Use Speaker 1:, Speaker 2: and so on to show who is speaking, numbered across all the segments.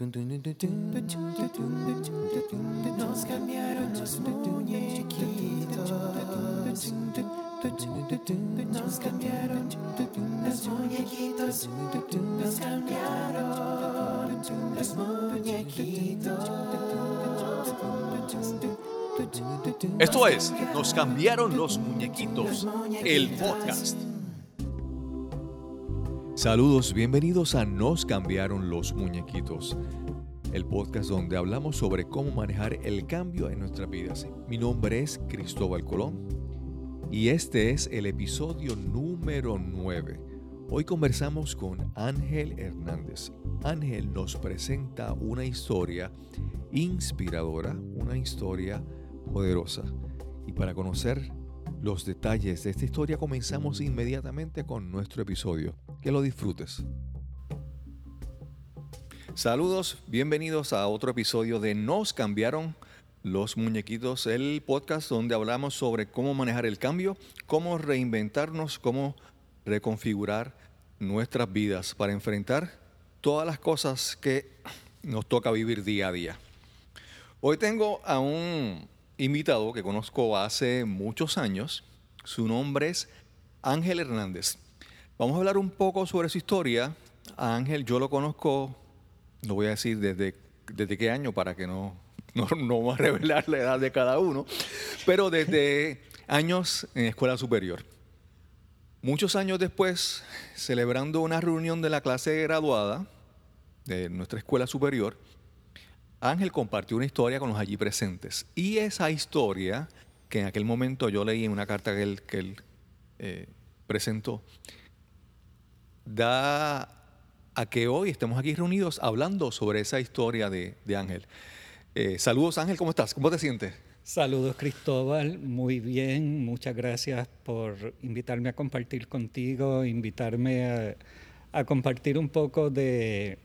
Speaker 1: Nos cambiaron los muñequitos. Nos cambiaron los muñequitos. Nos cambiaron los muñequitos.
Speaker 2: Esto es Nos cambiaron los muñequitos, el podcast. Saludos, bienvenidos a Nos cambiaron los muñequitos, el podcast donde hablamos sobre cómo manejar el cambio en nuestras vidas. Mi nombre es Cristóbal Colón y este es el episodio número 9. Hoy conversamos con Ángel Hernández. Ángel nos presenta una historia inspiradora, una historia poderosa. Y para conocer los detalles de esta historia comenzamos inmediatamente con nuestro episodio. Que lo disfrutes. Saludos, bienvenidos a otro episodio de Nos cambiaron los muñequitos, el podcast donde hablamos sobre cómo manejar el cambio, cómo reinventarnos, cómo reconfigurar nuestras vidas para enfrentar todas las cosas que nos toca vivir día a día. Hoy tengo a un invitado que conozco hace muchos años. Su nombre es Ángel Hernández. Vamos a hablar un poco sobre su historia. A Ángel yo lo conozco, no voy a decir desde, desde qué año para que no, no, no vamos a revelar la edad de cada uno, pero desde años en escuela superior. Muchos años después, celebrando una reunión de la clase graduada de nuestra escuela superior, Ángel compartió una historia con los allí presentes. Y esa historia, que en aquel momento yo leí en una carta que él, que él eh, presentó, da a que hoy estemos aquí reunidos hablando sobre esa historia de, de Ángel. Eh, saludos Ángel, ¿cómo estás? ¿Cómo te sientes?
Speaker 3: Saludos Cristóbal, muy bien, muchas gracias por invitarme a compartir contigo, invitarme a, a compartir un poco de,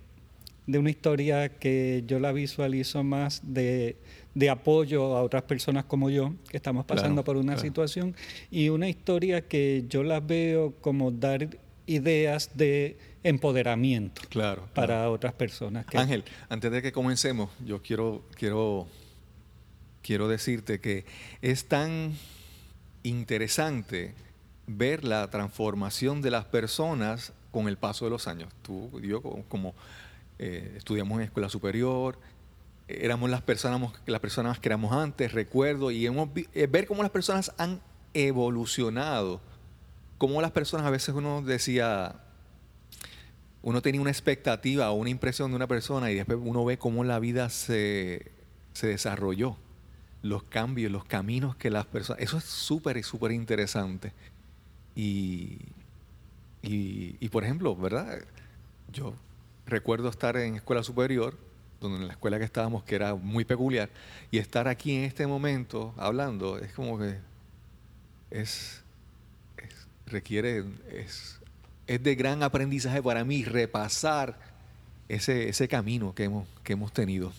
Speaker 3: de, una historia que yo la visualizo más de, de, apoyo a otras personas como yo, que estamos pasando
Speaker 2: Claro,
Speaker 3: por una
Speaker 2: claro.
Speaker 3: situación, y una historia que yo la veo como dar ideas de empoderamiento
Speaker 2: Claro.
Speaker 3: para otras personas. que-
Speaker 2: Ángel, antes de que comencemos, yo quiero, quiero, quiero decirte que es tan interesante ver la transformación de las personas con el paso de los años. Tú yo, como, como, eh, estudiamos en escuela superior, éramos las personas, las personas que éramos antes, recuerdo, y hemos eh, ver cómo las personas han evolucionado, cómo las personas a veces uno decía, uno tenía una expectativa o una impresión de una persona y después uno ve cómo la vida se, se desarrolló, los cambios, los caminos que las personas... Eso es súper, súper interesante. Y, y, y, por ejemplo, ¿verdad? Yo recuerdo estar en escuela superior, donde en la escuela que estábamos, que era muy peculiar, y estar aquí en este momento hablando, es como que es, es- requiere, es, es de gran aprendizaje para mí repasar ese, ese camino que hemos, que hemos tenido.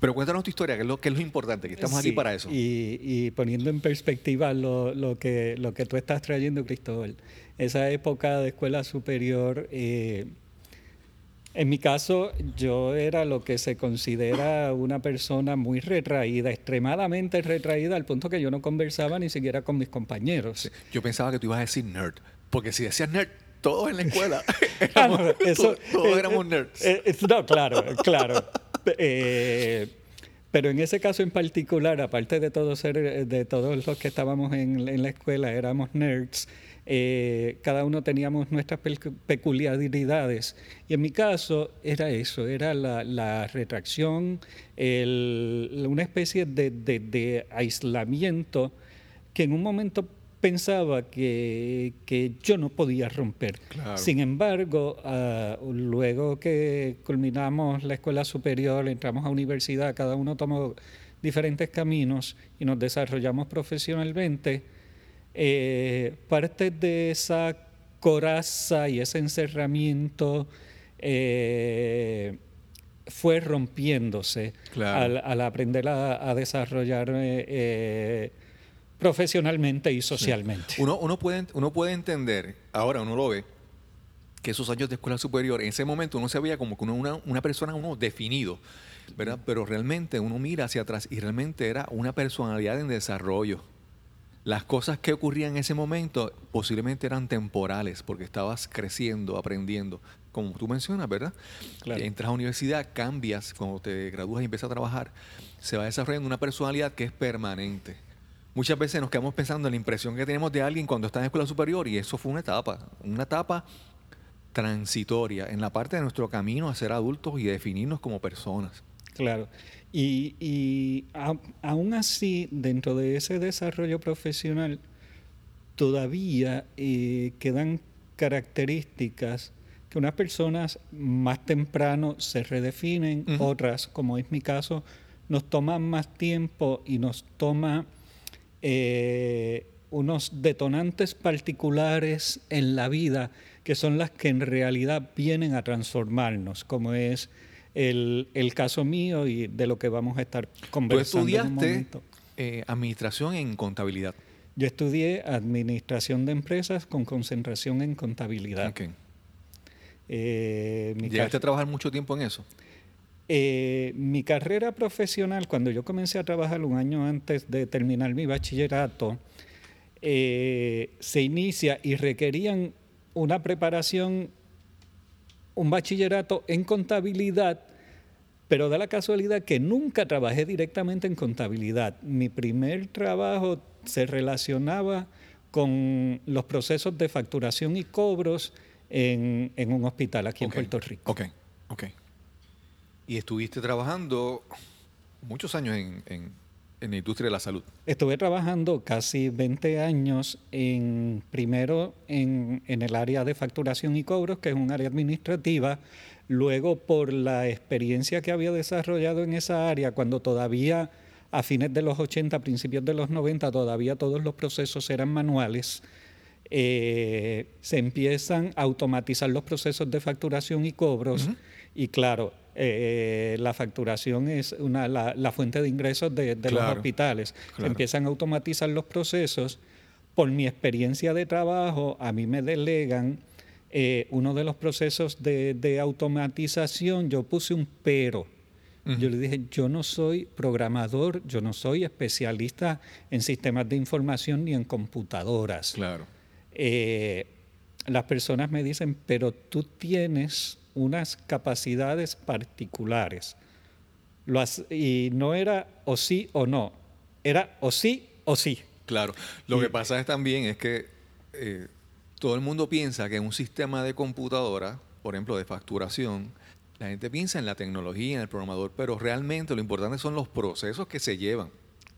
Speaker 2: Pero cuéntanos tu historia, que es lo, que es lo importante, que estamos aquí
Speaker 3: Sí,
Speaker 2: para eso.
Speaker 3: Y, y poniendo en perspectiva lo, lo que, lo que tú estás trayendo, Cristóbal, esa época de escuela superior, eh, en mi caso yo era lo que se considera una persona muy retraída, extremadamente retraída, al punto que yo no conversaba ni siquiera con mis compañeros.
Speaker 2: Yo pensaba que tú ibas a decir nerd, porque si decías nerd, todos en la escuela
Speaker 3: Ah, no,
Speaker 2: éramos,
Speaker 3: eso-
Speaker 2: todos, éramos
Speaker 3: eh,
Speaker 2: nerds.
Speaker 3: eh, eh, no, claro, claro. Eh, pero en ese caso en particular, aparte de todos ser, de todos los que estábamos en, en la escuela, éramos nerds. Eh, cada uno teníamos nuestras pe- peculiaridades. Y en mi caso era eso, era la, la retracción, el- una especie de, de- de aislamiento que en un momento pensaba que, que yo no podía romper.
Speaker 2: Claro.
Speaker 3: Sin embargo, ah, luego que culminamos la escuela superior, entramos a universidad, cada uno tomó diferentes caminos y nos desarrollamos profesionalmente, eh, parte de esa coraza y ese encerramiento eh, fue rompiéndose
Speaker 2: Claro.
Speaker 3: al, al aprender a, a desarrollarme eh, profesionalmente y socialmente.
Speaker 2: Uno, uno, puede, uno puede entender, ahora uno lo ve, que esos años de escuela superior, en ese momento uno se veía como que uno- una, una persona uno definido, ¿verdad? Pero realmente uno mira hacia atrás y realmente era una personalidad en desarrollo. Las cosas que ocurrían en ese momento posiblemente eran temporales porque estabas creciendo, aprendiendo. Como tú mencionas, ¿verdad?
Speaker 3: Claro.
Speaker 2: Entras a la universidad, cambias, cuando te gradúas y empiezas a trabajar, se va desarrollando una personalidad que es permanente. Muchas veces nos quedamos pensando en la impresión que tenemos de alguien cuando está en escuela superior y eso fue una etapa, una etapa transitoria en la parte de nuestro camino a ser adultos y definirnos como personas.
Speaker 3: Claro. Y, y a- aún así, dentro de ese desarrollo profesional, todavía eh, quedan características que unas personas más temprano se redefinen, otras, como es mi caso, nos toman más tiempo y nos toma eh, unos detonantes particulares en la vida que son las que en realidad vienen a transformarnos, como es el, el caso mío y de lo que vamos a estar
Speaker 2: Tú
Speaker 3: conversando en un
Speaker 2: estudiaste eh, administración en contabilidad.
Speaker 3: Yo estudié administración de empresas con concentración en contabilidad.
Speaker 2: Ok.
Speaker 3: Eh,
Speaker 2: ¿Llegaste a trabajar mucho tiempo en eso?
Speaker 3: Eh, mi carrera profesional, cuando yo comencé a trabajar un año antes de terminar mi bachillerato, eh, se inicia y requerían una preparación, un bachillerato en contabilidad, pero da la casualidad que nunca trabajé directamente en contabilidad. Mi primer trabajo se relacionaba con los procesos de facturación y cobros en, en un hospital aquí
Speaker 2: Ok.
Speaker 3: en Puerto Rico.
Speaker 2: Ok, ok. Y estuviste trabajando muchos años en, en- en la industria de la salud.
Speaker 3: Estuve trabajando casi 20 años en primero en, en el área de facturación y cobros, que es un área administrativa. Luego, por la experiencia que había desarrollado en esa área, cuando todavía a fines de los 80, principios de los 90, todavía todos los procesos eran manuales, eh, se empiezan a automatizar los procesos de facturación y cobros. Y claro, eh, la facturación es una, la, la fuente de ingresos de, de los
Speaker 2: Claro,
Speaker 3: hospitales. Se empiezan a automatizar los procesos. Por mi experiencia de trabajo, a mí me delegan eh, uno de los procesos de, de automatización. Yo puse un pero. Yo le dije, yo no soy programador, yo no soy especialista en sistemas de información ni en computadoras.
Speaker 2: Claro.
Speaker 3: Eh, las personas me dicen, pero tú tienes unas capacidades particulares. Lo y no era o sí o no, era o sí o sí.
Speaker 2: Claro. Lo
Speaker 3: Y-
Speaker 2: que pasa es también es que eh, todo el mundo piensa que en un sistema de computadora, por ejemplo, de facturación, la gente piensa en la tecnología, en el programador, pero realmente lo importante son los procesos que se llevan.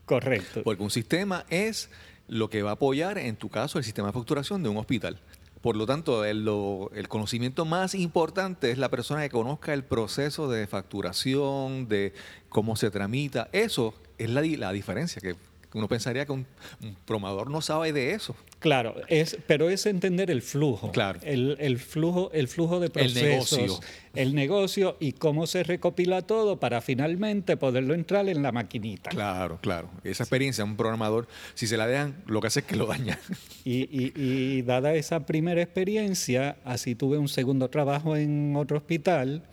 Speaker 3: Correcto.
Speaker 2: Porque un sistema es lo que va a apoyar, en tu caso, el sistema de facturación de un hospital. Por lo tanto, el, lo- el conocimiento más importante es la persona que conozca el proceso de facturación, de cómo se tramita. Eso es la, la diferencia, que uno pensaría que un, un programador no sabe de eso.
Speaker 3: Claro, es, pero es entender el flujo.
Speaker 2: Claro.
Speaker 3: El, el flujo, el flujo de
Speaker 2: El
Speaker 3: procesos.
Speaker 2: negocio.
Speaker 3: el negocio y cómo se recopila todo para finalmente poderlo entrar en la maquinita.
Speaker 2: Claro, claro. Esa experiencia, un programador, si se la dejan, lo que hace es que lo daña.
Speaker 3: Y, y- y dada esa primera experiencia, así tuve un segundo trabajo en otro hospital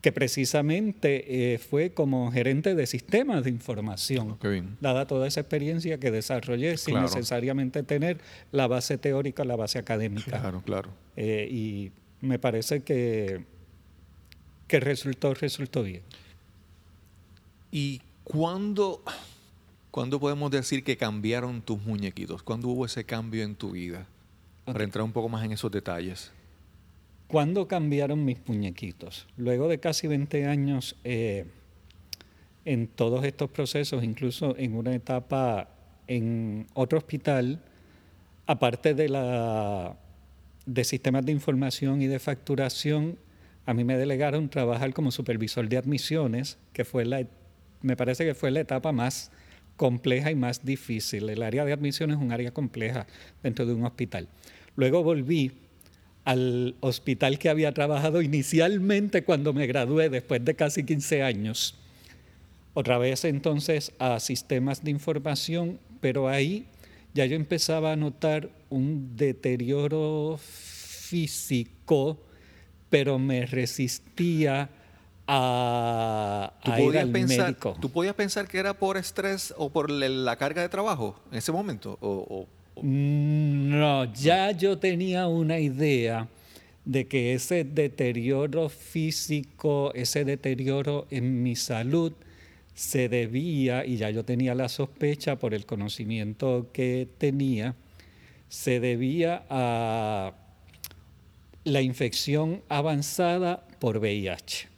Speaker 3: que precisamente eh, fue como gerente de sistemas de información.
Speaker 2: Bien.
Speaker 3: Dada toda esa experiencia que desarrollé sin
Speaker 2: Claro.
Speaker 3: necesariamente tener la base teórica, la base académica.
Speaker 2: Claro, claro.
Speaker 3: Eh, y me parece que, que resultó, resultó bien.
Speaker 2: ¿Y cuándo, cuándo podemos decir que cambiaron tus muñequitos? ¿Cuándo hubo ese cambio en tu vida? Para
Speaker 3: Ok.
Speaker 2: entrar un poco más en esos detalles.
Speaker 3: ¿Cuándo cambiaron mis muñequitos? Luego de casi 20 años eh, en todos estos procesos, incluso en una etapa en otro hospital, aparte de, de sistemas de información y de facturación, a mí me delegaron trabajar como supervisor de admisiones, que fue la, me parece que fue la etapa más compleja y más difícil. El área de admisión es un área compleja dentro de un hospital. Luego volví al hospital que había trabajado inicialmente cuando me gradué, después de casi 15 años. Otra vez entonces a sistemas de información, pero ahí ya yo empezaba a notar un deterioro físico, pero me resistía a,
Speaker 2: ¿Tú
Speaker 3: a ir al
Speaker 2: pensar,
Speaker 3: médico.
Speaker 2: ¿Tú podías pensar que era por estrés o por la carga de trabajo en ese momento? O, o- o-
Speaker 3: No, ya yo tenía una idea de que ese deterioro físico, ese deterioro en mi salud se debía, y ya yo tenía la sospecha por el conocimiento que tenía, se debía a la infección avanzada por VIH.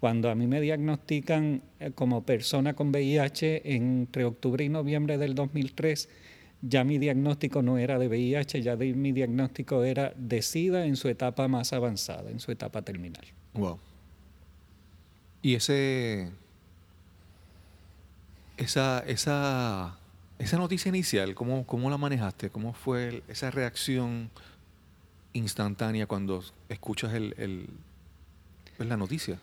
Speaker 3: Cuando a mí me diagnostican eh, como persona con VIH entre octubre y noviembre del 2003, ya mi diagnóstico no era de VIH, ya mi diagnóstico era de SIDA en su etapa más avanzada, en su etapa terminal.
Speaker 2: Wow. Y ese. Esa, esa, esa noticia inicial, ¿cómo, cómo la manejaste? ¿Cómo fue esa reacción instantánea cuando escuchas el, el- pues, la noticia?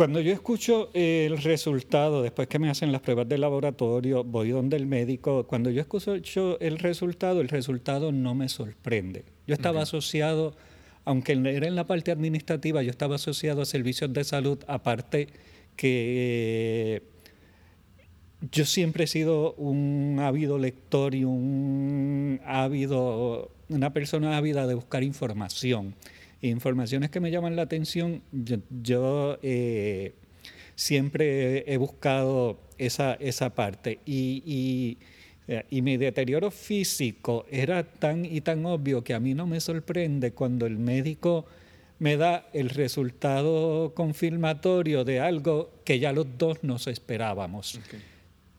Speaker 3: Cuando yo escucho el resultado, después que me hacen las pruebas de laboratorio, voy donde el médico, cuando yo escucho el resultado, el resultado no me sorprende. Yo estaba asociado, aunque era en la parte administrativa, yo estaba asociado a servicios de salud, aparte que yo siempre he sido un ávido lector y un ávido, una persona ávida de buscar información. Informaciones que me llaman la atención, yo, yo, eh, siempre he buscado esa, esa parte. Y, y, eh, y mi deterioro físico era tan y tan obvio que a mí no me sorprende cuando el médico me da el resultado confirmatorio de algo que ya los dos nos esperábamos.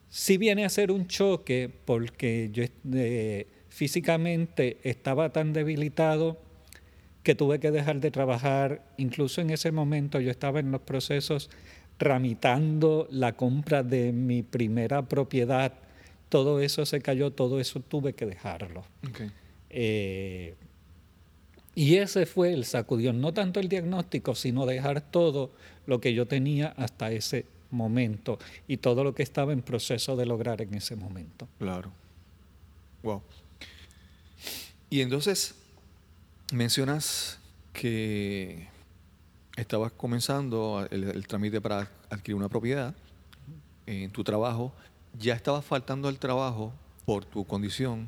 Speaker 3: Sí viene a ser un choque porque yo eh, físicamente estaba tan debilitado que tuve que dejar de trabajar. Incluso en ese momento yo estaba en los procesos tramitando la compra de mi primera propiedad. Todo eso se cayó, todo eso tuve que dejarlo. Eh, y ese fue el sacudión, no tanto el diagnóstico, sino dejar todo lo que yo tenía hasta ese momento y todo lo que estaba en proceso de lograr en ese momento.
Speaker 2: Claro. Wow. Y entonces mencionas que estabas comenzando el, trámite para adquirir una propiedad en tu trabajo. Ya estabas faltando al trabajo por tu condición.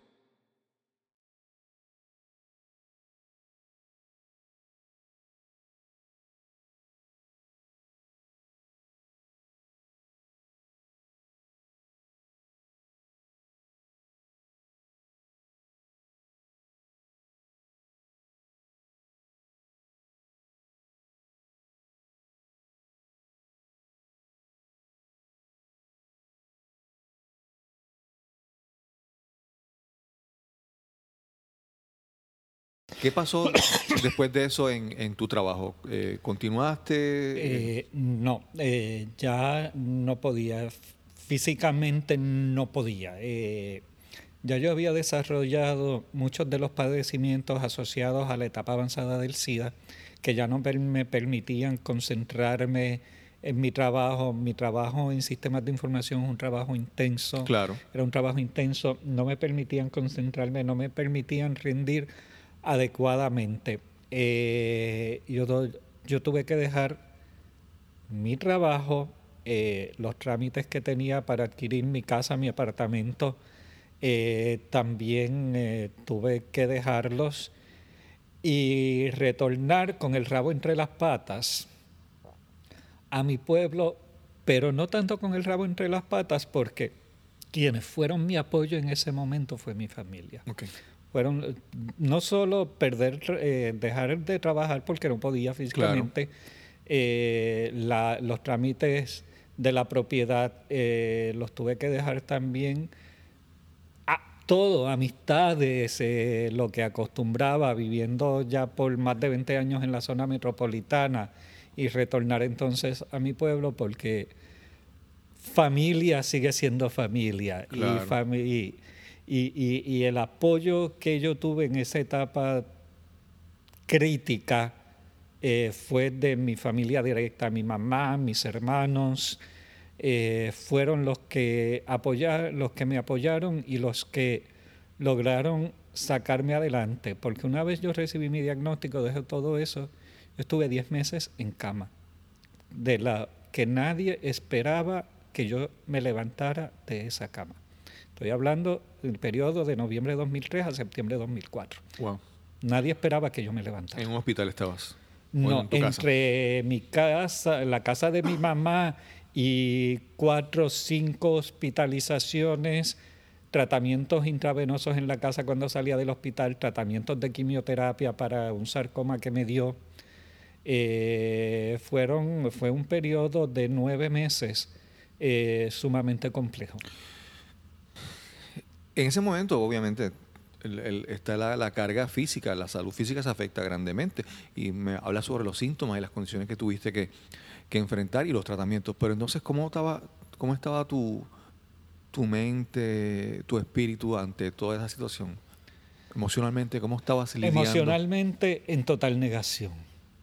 Speaker 2: ¿Qué pasó después de eso en, en tu trabajo? Eh, ¿Continuaste?
Speaker 3: Eh, no, eh, ya no podía, físicamente no podía. Eh, ya yo había desarrollado muchos de los padecimientos asociados a la etapa avanzada del SIDA que ya no me permitían concentrarme en mi trabajo. Mi trabajo en sistemas de información es un trabajo intenso.
Speaker 2: Claro.
Speaker 3: Era un trabajo intenso, no me permitían concentrarme, no me permitían rendir adecuadamente. Eh, yo, yo tuve que dejar mi trabajo, eh, los trámites que tenía para adquirir mi casa, mi apartamento, eh, también tuve que dejarlos y retornar con el rabo entre las patas a mi pueblo, pero no tanto con el rabo entre las patas, porque quienes fueron mi apoyo en ese momento fue mi familia.
Speaker 2: Ok.
Speaker 3: Fueron eh, no solo perder, eh, dejar de trabajar porque no podía físicamente, eh, la- los trámites de la propiedad eh, los tuve que dejar también. A todo, amistades, lo que acostumbraba viviendo ya por más de 20 años en la zona metropolitana y retornar entonces a mi pueblo porque familia sigue siendo familia y, fami- y, y- el apoyo que yo tuve en esa etapa crítica eh, fue de mi familia directa, mi mamá, mis hermanos, eh, fueron los que, apoyar, los que me apoyaron y los que lograron sacarme adelante, porque una vez yo recibí mi diagnóstico de todo eso, yo estuve 10 meses en cama, de la que nadie esperaba que yo me levantara de esa cama. Estoy hablando del periodo de noviembre de 2003 a septiembre de 2004.
Speaker 2: Wow.
Speaker 3: Nadie esperaba que yo me levantara.
Speaker 2: ¿En un hospital estabas? ¿O
Speaker 3: No,
Speaker 2: en tu casa?
Speaker 3: entre mi casa, la casa de mi mamá y cuatro o cinco hospitalizaciones, tratamientos intravenosos en la casa cuando salía del hospital, tratamientos de quimioterapia para un sarcoma que me dio. Eh, fueron, fue un periodo de nueve meses eh, sumamente complejo.
Speaker 2: En ese momento, obviamente, está la, carga física, la salud física se afecta grandemente. Y me habla sobre los síntomas y las condiciones que tuviste que, que enfrentar y los tratamientos. Pero entonces, ¿cómo estaba, cómo estaba tu, tu mente, tu espíritu ante toda esa situación? Emocionalmente, ¿cómo estabas lidiando?
Speaker 3: Emocionalmente en total negación,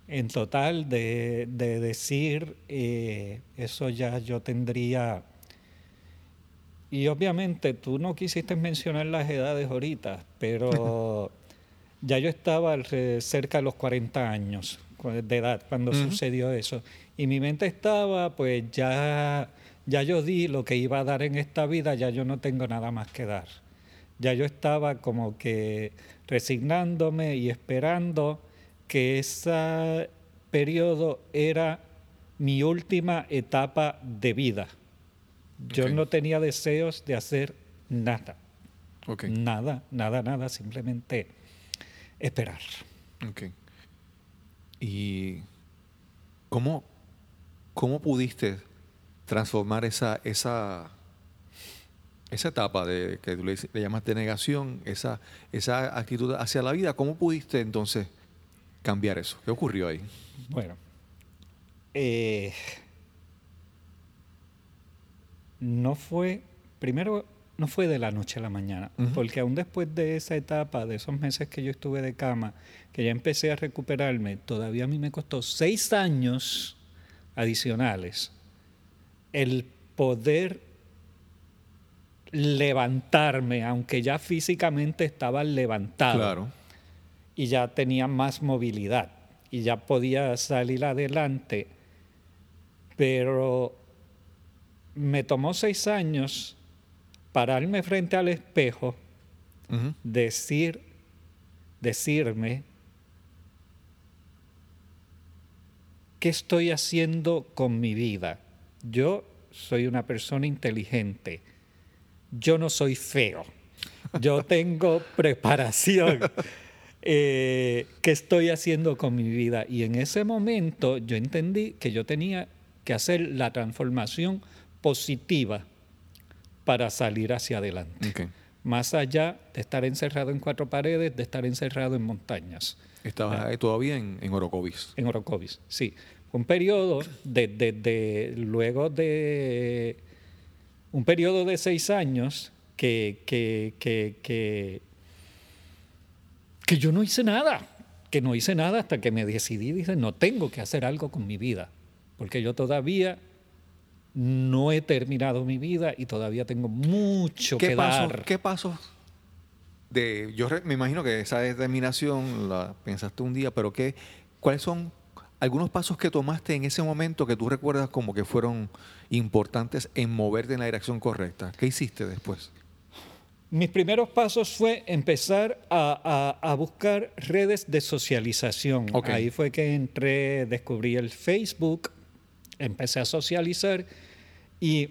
Speaker 3: en total de, de decir, eh, eso ya yo tendría... Y obviamente tú no quisiste mencionar las edades ahorita, pero ya yo estaba cerca de los 40 años de edad cuando sucedió eso. Y mi mente estaba, pues ya, ya yo di lo que iba a dar en esta vida, ya yo no tengo nada más que dar. Ya yo estaba como que resignándome y esperando que ese periodo era mi última etapa de vida. Yo no tenía deseos de hacer nada.
Speaker 2: Ok,
Speaker 3: Nada, nada, nada, simplemente esperar.
Speaker 2: ok. ¿Y cómo, cómo pudiste transformar esa, esa, esa etapa de que tú le, le llamas de negación, esa, esa actitud hacia la vida? ¿Cómo pudiste entonces cambiar eso? ¿Qué ocurrió ahí?
Speaker 3: Bueno, eh, no fue, primero, no fue de la noche a la mañana, porque aún después de esa etapa, de esos meses que yo estuve de cama, que ya empecé a recuperarme, todavía a mí me costó seis años adicionales el poder levantarme, aunque ya físicamente estaba levantado.
Speaker 2: Claro.
Speaker 3: y ya tenía más movilidad y ya podía salir adelante, pero me tomó seis años pararme frente al espejo, decir, decirme qué estoy haciendo con mi vida. Yo soy una persona inteligente. Yo no soy feo. Yo tengo preparación. Eh, ¿Qué estoy haciendo con mi vida? Y en ese momento yo entendí que yo tenía que hacer la transformación positiva para salir hacia adelante. Más allá de estar encerrado en cuatro paredes, de estar encerrado en montañas.
Speaker 2: Estabas ahí todavía en, en Orocovis.
Speaker 3: En Orocovis, sí. Un periodo de, de- de- luego de un periodo de seis años que, que, que, que, que yo no hice nada, que no hice nada hasta que me decidí, dije, no tengo que hacer algo con mi vida, porque yo todavía no he terminado mi vida y todavía tengo mucho
Speaker 2: ¿Qué
Speaker 3: que
Speaker 2: pasos,
Speaker 3: dar.
Speaker 2: ¿Qué pasos de yo re- me imagino que esa determinación la pensaste un día, pero qué cuáles son algunos pasos que tomaste en ese momento que tú recuerdas como que fueron importantes en moverte en la dirección correcta? ¿Qué hiciste después?
Speaker 3: Mis primeros pasos fue empezar a, a- a buscar redes de socialización.
Speaker 2: Ok.
Speaker 3: Ahí fue que entré, descubrí el Facebook, empecé a socializar y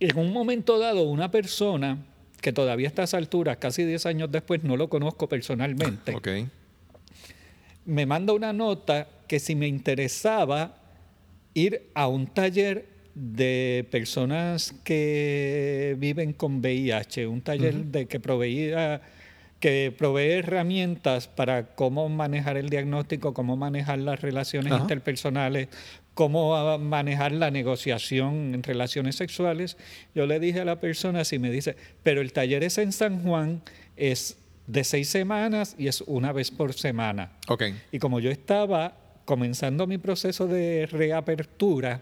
Speaker 3: en un momento dado una persona que todavía a estas alturas, casi 10 años después, no lo conozco personalmente, me manda una nota que si me interesaba ir a un taller de personas que viven con VIH, un taller de que proveía que provee herramientas para cómo manejar el diagnóstico, cómo manejar las relaciones
Speaker 2: Ajá.
Speaker 3: interpersonales, cómo manejar la negociación en relaciones sexuales. Yo le dije a la persona, si me dice, pero el taller es en San Juan, es de seis semanas y es una vez por semana.
Speaker 2: Ok.
Speaker 3: Y como yo estaba comenzando mi proceso de reapertura,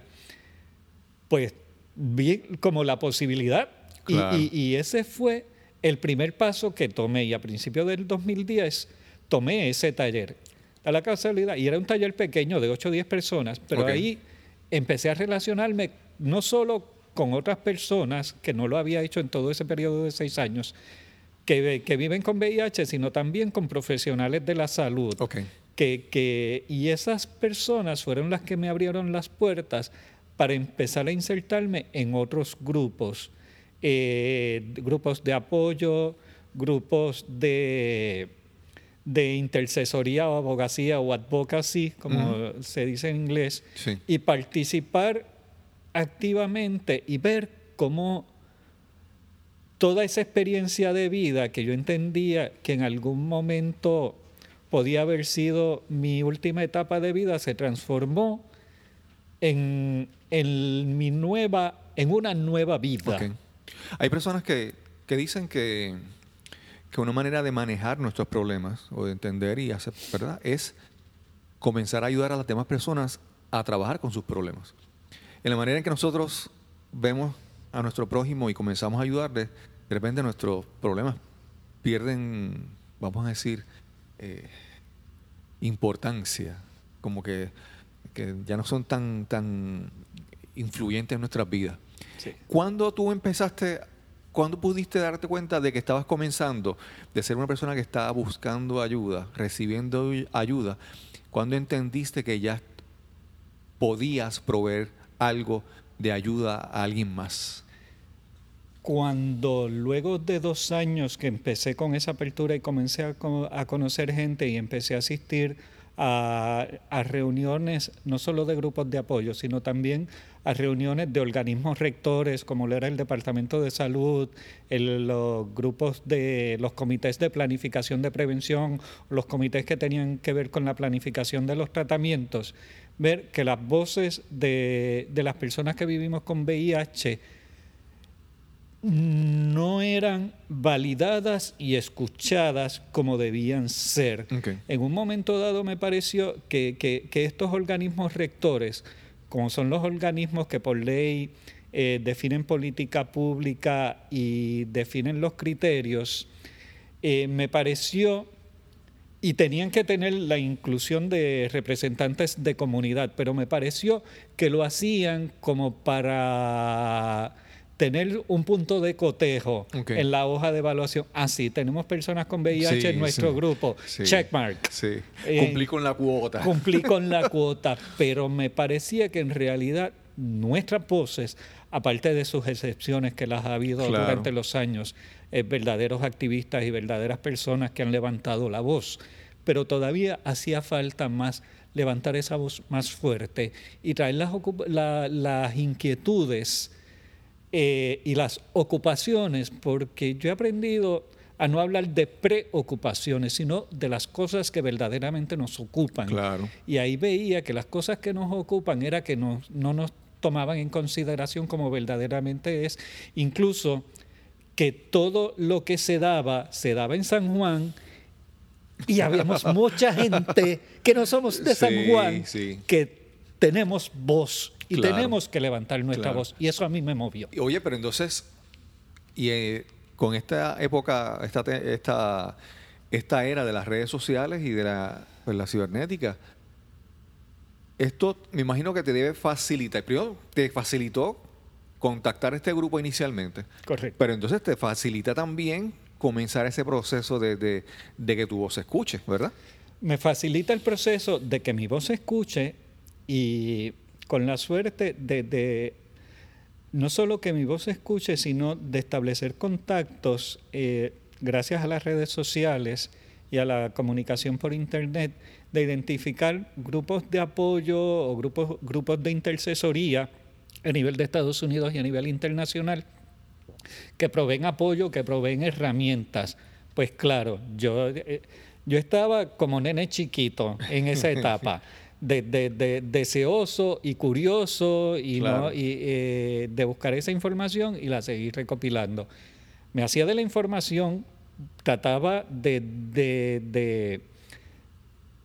Speaker 3: pues vi como la posibilidad. Y-
Speaker 2: Claro.
Speaker 3: Y, y ese fue el primer paso que tomé, y a principios del 2010 tomé ese taller, a la casualidad, y era un taller pequeño de 8 o 10 personas, pero
Speaker 2: Ok.
Speaker 3: ahí empecé a relacionarme no solo con otras personas, que no lo había hecho en todo ese periodo de seis años, que, que viven con VIH, sino también con profesionales de la salud. Que, que- y esas personas fueron las que me abrieron las puertas para empezar a insertarme en otros grupos, eh, grupos de apoyo, grupos de, de intercesoría o abogacía o advocacy, como se dice en inglés,
Speaker 2: Sí.
Speaker 3: y participar activamente y ver cómo toda esa experiencia de vida que yo entendía que en algún momento podía haber sido mi última etapa de vida se transformó en, en mi nueva en una nueva vida.
Speaker 2: Hay personas que, que dicen que, que una manera de manejar nuestros problemas o de entender y hacer, ¿verdad? Es comenzar a ayudar a las demás personas a trabajar con sus problemas. En la manera en que nosotros vemos a nuestro prójimo y comenzamos a ayudarle, de repente nuestros problemas pierden, vamos a decir, eh, importancia, como que, que ya no son tan, tan influyentes en nuestras vidas.
Speaker 3: Sí.
Speaker 2: ¿Cuándo tú empezaste, cuándo pudiste darte cuenta de que estabas comenzando de ser una persona que estaba buscando ayuda, recibiendo ayuda? ¿Cuándo entendiste que ya podías proveer algo de ayuda a alguien más?
Speaker 3: Cuando luego de dos años que empecé con esa apertura y comencé a, co- a conocer gente y empecé a asistir a reuniones no solo de grupos de apoyo, sino también a reuniones de organismos rectores, como lo era el Departamento de Salud, el- los grupos de los comités de planificación de prevención, los comités que tenían que ver con la planificación de los tratamientos, ver que las voces de, de las personas que vivimos con VIH no eran validadas y escuchadas como debían ser. En un momento dado me pareció que, que- que estos organismos rectores, como son los organismos que por ley eh, definen política pública y definen los criterios, eh, me pareció y tenían que tener la inclusión de representantes de comunidad, pero me pareció que lo hacían como para tener un punto de cotejo
Speaker 2: Ok.
Speaker 3: en la hoja de evaluación. Ah, sí, tenemos personas con VIH
Speaker 2: Sí,
Speaker 3: en nuestro
Speaker 2: sí.
Speaker 3: grupo.
Speaker 2: Sí.
Speaker 3: Checkmark.
Speaker 2: Sí.
Speaker 3: Eh,
Speaker 2: Cumplí con la cuota.
Speaker 3: Cumplí con la cuota, pero me parecía que en realidad nuestras voces, aparte de sus excepciones que las ha habido
Speaker 2: Claro.
Speaker 3: durante los años, eh, verdaderos activistas y verdaderas personas que han levantado la voz, pero todavía hacía falta más levantar esa voz más fuerte y traer las, la- las inquietudes eh, y las ocupaciones, porque yo he aprendido a no hablar de preocupaciones, sino de las cosas que verdaderamente nos ocupan.
Speaker 2: Claro.
Speaker 3: Y ahí veía que las cosas que nos ocupan era que nos- no nos tomaban en consideración como verdaderamente es, incluso que todo lo que se daba, se daba en San Juan, y habíamos mucha gente que no somos de San
Speaker 2: Sí,
Speaker 3: Juan,
Speaker 2: sí.
Speaker 3: que tenemos voz y
Speaker 2: Claro.
Speaker 3: tenemos que levantar nuestra
Speaker 2: Claro.
Speaker 3: voz. Y eso a mí me movió.
Speaker 2: Oye, pero entonces, y eh, con esta época, esta, esta, esta era de las redes sociales y de la, pues, la cibernética, esto me imagino que te debe facilitar. Primero, te facilitó contactar este grupo inicialmente,
Speaker 3: Correcto.
Speaker 2: pero entonces te facilita también comenzar ese proceso de, de- de que tu voz se escuche, ¿verdad?
Speaker 3: Me facilita el proceso de que mi voz se escuche y con la suerte de, de no solo que mi voz se escuche, sino de establecer contactos eh, gracias a las redes sociales y a la comunicación por internet, de identificar grupos de apoyo o grupos, grupos de intercesoría a nivel de Estados Unidos y a nivel internacional que proveen apoyo, que proveen herramientas. Pues claro, yo, eh, yo estaba como nene chiquito en esa etapa, de, de- de- deseoso y curioso y,
Speaker 2: Claro.
Speaker 3: ¿no? y eh, de buscar esa información y la seguí recopilando. Me hacía de la información, trataba de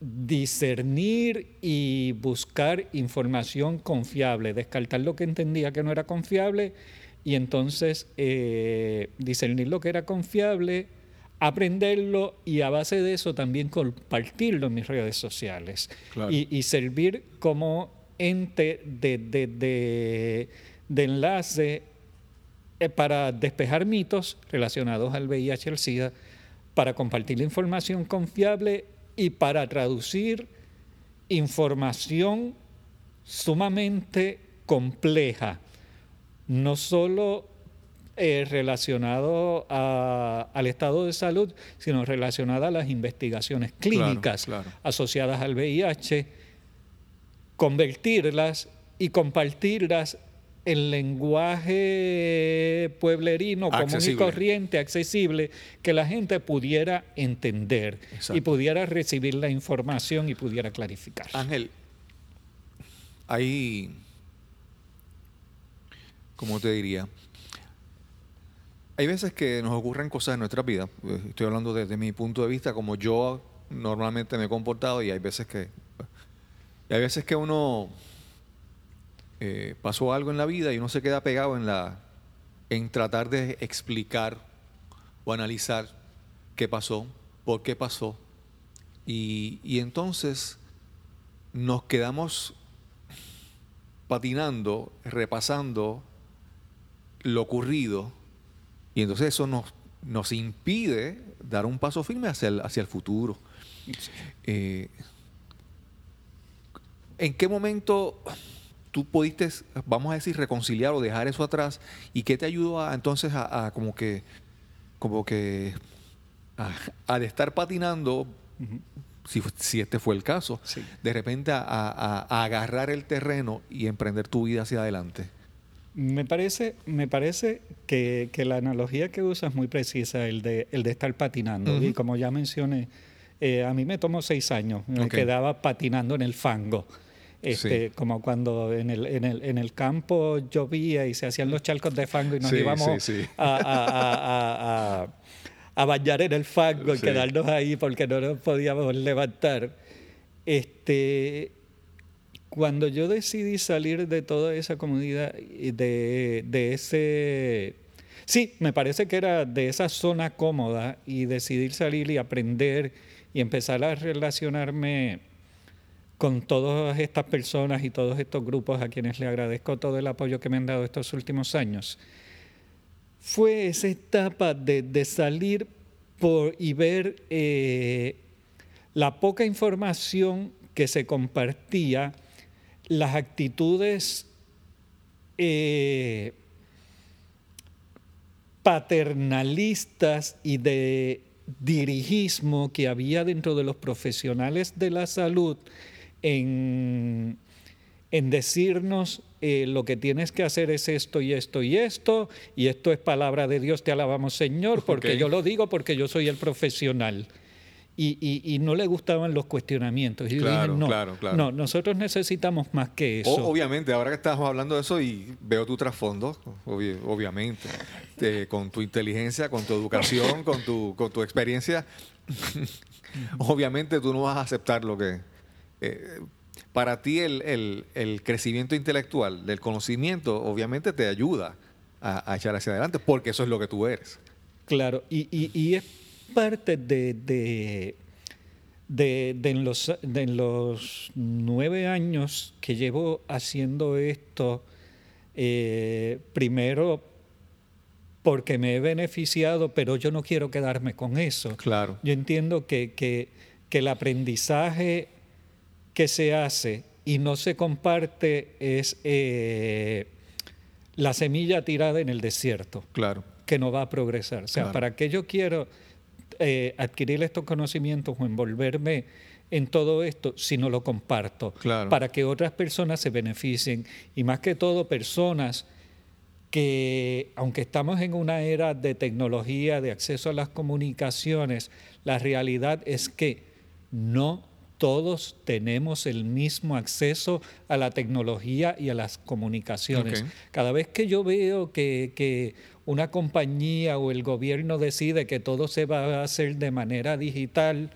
Speaker 3: discernir y buscar información confiable, descartar lo que entendía que no era confiable y entonces eh, discernir lo que era confiable, aprenderlo y a base de eso también compartirlo en mis redes sociales
Speaker 2: Claro.
Speaker 3: y, y servir como ente de, de- de- de enlace eh, para despejar mitos relacionados al VIH y al SIDA, para compartir la información confiable y para traducir información sumamente compleja, no solo eh, relacionado a- al estado de salud, sino relacionada a las investigaciones clínicas
Speaker 2: claro.
Speaker 3: asociadas al VIH, convertirlas y compartirlas en lenguaje pueblerino común y
Speaker 2: Accesible.
Speaker 3: corriente, accesible, que la gente pudiera entender y pudiera recibir la información y pudiera clarificar.
Speaker 2: Ángel, hay, ¿cómo te diría? Hay veces que nos ocurren cosas en nuestra vida. eh, Estoy hablando desde mi punto de vista, como yo normalmente me he comportado, y hay veces que, y hay veces que uno eh, pasó algo en la vida y uno se queda pegado en la, en tratar de explicar o analizar qué pasó, por qué pasó, y, y entonces nos quedamos patinando, repasando lo ocurrido, y entonces eso nos, nos impide dar un paso firme hacia el, hacia el futuro. Eh, ¿En qué momento tú pudiste, vamos a decir, reconciliar o dejar eso atrás? ¿Y qué te ayudó a, entonces a, a como que, como que, a, a de estar patinando, si, si este fue el caso,
Speaker 3: Sí.
Speaker 2: de repente a, a- a agarrar el terreno y emprender tu vida hacia adelante?
Speaker 3: Me parece, me parece que, que la analogía que usas es muy precisa, el de, el de estar patinando. Y como ya mencioné, eh, a mí me tomó seis años, me quedaba patinando en el fango. Este,
Speaker 2: Sí.
Speaker 3: Como cuando en el, en, el, en el campo llovía y se hacían los charcos de fango y nos
Speaker 2: Sí,
Speaker 3: íbamos
Speaker 2: sí.
Speaker 3: A, a, a, a- bañar en el fango y quedarnos ahí porque no nos podíamos levantar. Este, cuando yo decidí salir de toda esa comunidad, y de, de ese... Sí, me parece que era de esa zona cómoda y decidir salir y aprender y empezar a relacionarme con todas estas personas y todos estos grupos a quienes le agradezco todo el apoyo que me han dado estos últimos años. Fue esa etapa de, de salir por, y ver eh, la poca información que se compartía, las actitudes eh, paternalistas y de dirigismo que había dentro de los profesionales de la salud en, en decirnos eh, lo que tienes que hacer es esto y esto y esto, y esto es palabra de Dios, te alabamos Señor, porque yo lo digo porque yo soy el profesional. Y, y- y no le gustaban los cuestionamientos. Y yo
Speaker 2: Claro,
Speaker 3: dije, no,
Speaker 2: claro, claro.
Speaker 3: no, nosotros necesitamos más que eso.
Speaker 2: O- obviamente, ahora que estamos hablando de eso y veo tu trasfondo, obvi- obviamente, eh, con tu inteligencia, con tu educación, con tu, con tu experiencia, obviamente tú no vas a aceptar lo que... eh, para ti el, el- el crecimiento intelectual del conocimiento obviamente te ayuda a, a echar hacia adelante, porque eso es lo que tú eres.
Speaker 3: Claro, y, y- y es parte de, de, de- de en los, en los nueve años que llevo haciendo esto, eh, primero porque me he beneficiado, pero yo no quiero quedarme con eso.
Speaker 2: Claro.
Speaker 3: Yo entiendo que, que- que el aprendizaje que se hace y no se comparte es eh, la semilla tirada en el desierto
Speaker 2: Claro.
Speaker 3: que no va a progresar. O sea,
Speaker 2: Claro.
Speaker 3: ¿para qué yo quiero eh, adquirir estos conocimientos o envolverme en todo esto si no lo comparto?
Speaker 2: Claro.
Speaker 3: Para que otras personas se beneficien y más que todo personas que, aunque estamos en una era de tecnología, de acceso a las comunicaciones, la realidad es que no todos tenemos el mismo acceso a la tecnología y a las comunicaciones. Cada vez que yo veo que, que una compañía o el gobierno decide que todo se va a hacer de manera digital,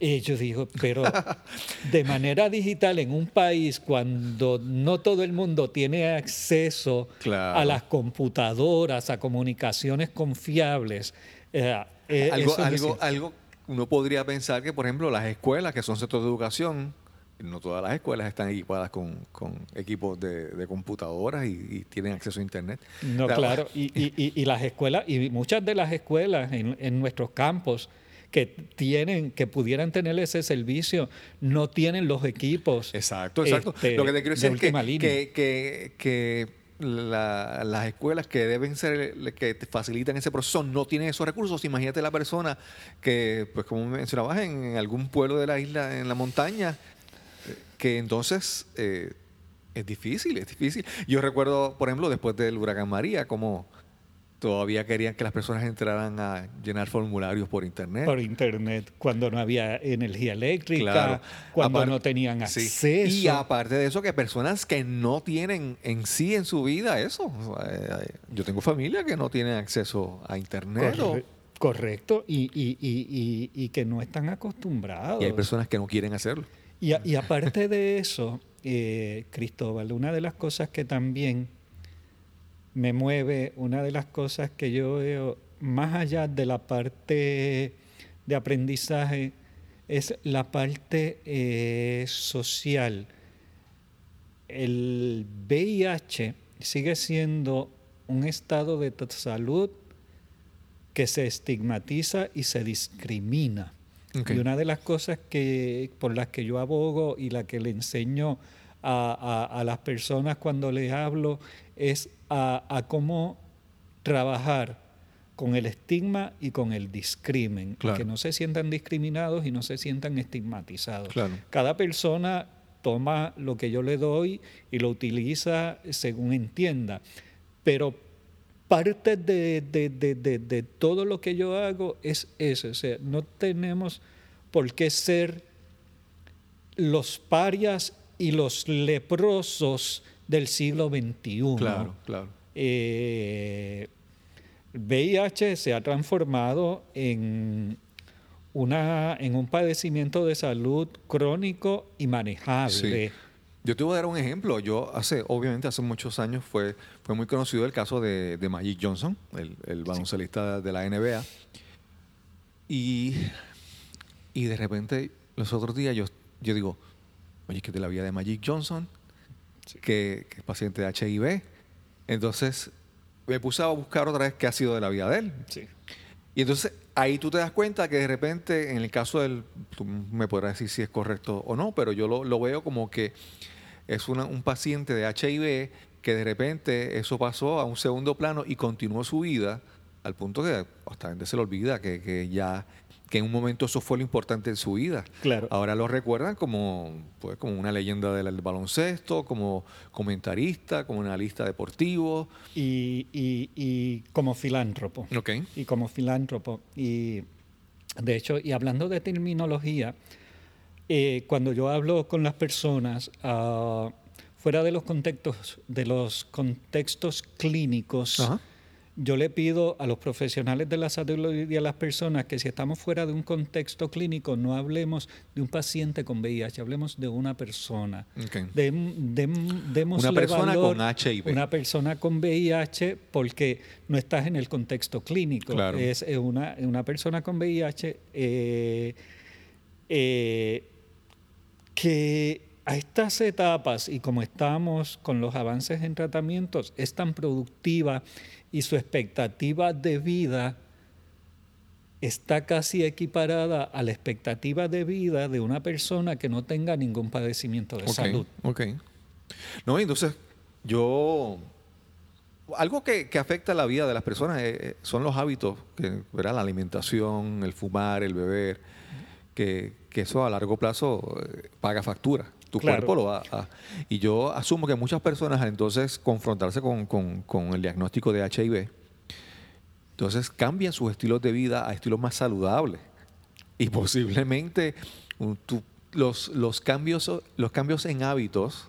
Speaker 3: Y yo digo, pero de manera digital en un país cuando no todo el mundo tiene acceso
Speaker 2: Claro.
Speaker 3: a las computadoras, a comunicaciones confiables. eh, eh,
Speaker 2: algo, algo, algo, uno podría pensar que, por ejemplo, las escuelas, que son centros de educación, no todas las escuelas están equipadas con, con equipos de, de computadoras y, y tienen acceso a Internet.
Speaker 3: No,
Speaker 2: O sea,
Speaker 3: claro. Y, y- las escuelas, y muchas de las escuelas en, en nuestros campos que tienen, que pudieran tener ese servicio, no tienen los equipos.
Speaker 2: Exacto, exacto.
Speaker 3: este,
Speaker 2: Lo que te quiero
Speaker 3: de
Speaker 2: decir es que, que, que, que la- las escuelas que deben ser, que te facilitan ese proceso, no tienen esos recursos. Imagínate la persona que, pues como mencionabas, en, en algún pueblo de la isla, en la montaña, que entonces eh, es difícil, es difícil. Yo recuerdo, por ejemplo, después del huracán María, como todavía querían que las personas entraran a llenar formularios por internet.
Speaker 3: por internet, cuando no había energía eléctrica,
Speaker 2: Claro.
Speaker 3: cuando no tenían
Speaker 2: Sí.
Speaker 3: acceso.
Speaker 2: Y aparte de eso, que personas que no tienen en sí en su vida eso. Eh, Yo tengo familia que no tienen acceso a internet. o-
Speaker 3: Corre- correcto, y, y- y- y- y que no están acostumbrados.
Speaker 2: y hay personas que no quieren hacerlo.
Speaker 3: Y, aparte de eso, eh, Cristóbal, una de las cosas que también me mueve, una de las cosas que yo veo más allá de la parte de aprendizaje, es la parte eh, social. El VIH sigue siendo un estado de salud que se estigmatiza y se discrimina.
Speaker 2: Ok.
Speaker 3: Y una de las cosas que, por las que yo abogo y la que le enseño a, a- a las personas cuando les hablo es a, a cómo trabajar con el estigma y con el discrimen,
Speaker 2: Claro.
Speaker 3: que no se sientan discriminados y no se sientan estigmatizados.
Speaker 2: Claro.
Speaker 3: Cada persona toma lo que yo le doy y lo utiliza según entienda, pero parte de, de- de- de- de todo lo que yo hago es eso, o sea, no tenemos por qué ser los parias y los leprosos del siglo XXI.
Speaker 2: Claro, claro.
Speaker 3: Eh, VIH se ha transformado en, una, en un padecimiento de salud crónico y manejable.
Speaker 2: Sí. Yo te voy a dar un ejemplo. Yo hace, obviamente hace muchos años fue, fue muy conocido el caso de, de Magic Johnson, el, el baloncelista de la NBA. Y, y de repente, los otros días yo, yo digo, oye, que de la vida de Magic Johnson, que, que es paciente de HIV. Entonces me puse a buscar otra vez qué ha sido de la vida de él.
Speaker 3: Sí.
Speaker 2: Y entonces ahí tú te das cuenta que de repente, en el caso del, tú me podrás decir si es correcto o no, pero yo lo, lo veo como que es una- un paciente de HIV que de repente eso pasó a un segundo plano y continuó su vida al punto que hasta gente se le olvida que, que ya que en un momento eso fue lo importante en su vida.
Speaker 3: Claro.
Speaker 2: Ahora lo recuerdan como, pues, como una leyenda del, del baloncesto, como comentarista, como analista deportivo.
Speaker 3: Y, y- y como filántropo.
Speaker 2: Ok.
Speaker 3: y como filántropo. Y de hecho, y hablando de terminología, eh, cuando yo hablo con las personas, ah, fuera de los contextos, de los contextos clínicos,
Speaker 2: Ajá.
Speaker 3: yo le pido a los profesionales de la salud y a las personas que si estamos fuera de un contexto clínico, no hablemos de un paciente con VIH, hablemos de una persona. Démosle
Speaker 2: Una persona
Speaker 3: valor-
Speaker 2: con HIV.
Speaker 3: Una persona con VIH porque no estás en el contexto clínico.
Speaker 2: Claro.
Speaker 3: Es eh, una, una persona con VIH eh, eh, que a estas etapas y como estamos con los avances en tratamientos es tan productiva y su expectativa de vida está casi equiparada a la expectativa de vida de una persona que no tenga ningún padecimiento de salud.
Speaker 2: Ok. No, entonces, yo. Algo que, que afecta la vida de las personas eh, eh, son los hábitos, que, ¿verdad? la alimentación, el fumar, el beber, que, que eso a largo plazo eh, paga factura. Tu
Speaker 3: Claro.
Speaker 2: cuerpo lo va a. Y yo asumo que muchas personas, al entonces, confrontarse con, con- con el diagnóstico de HIV, entonces cambian sus estilos de vida a estilos más saludables. Y posiblemente un- los, los, cambios, los cambios en hábitos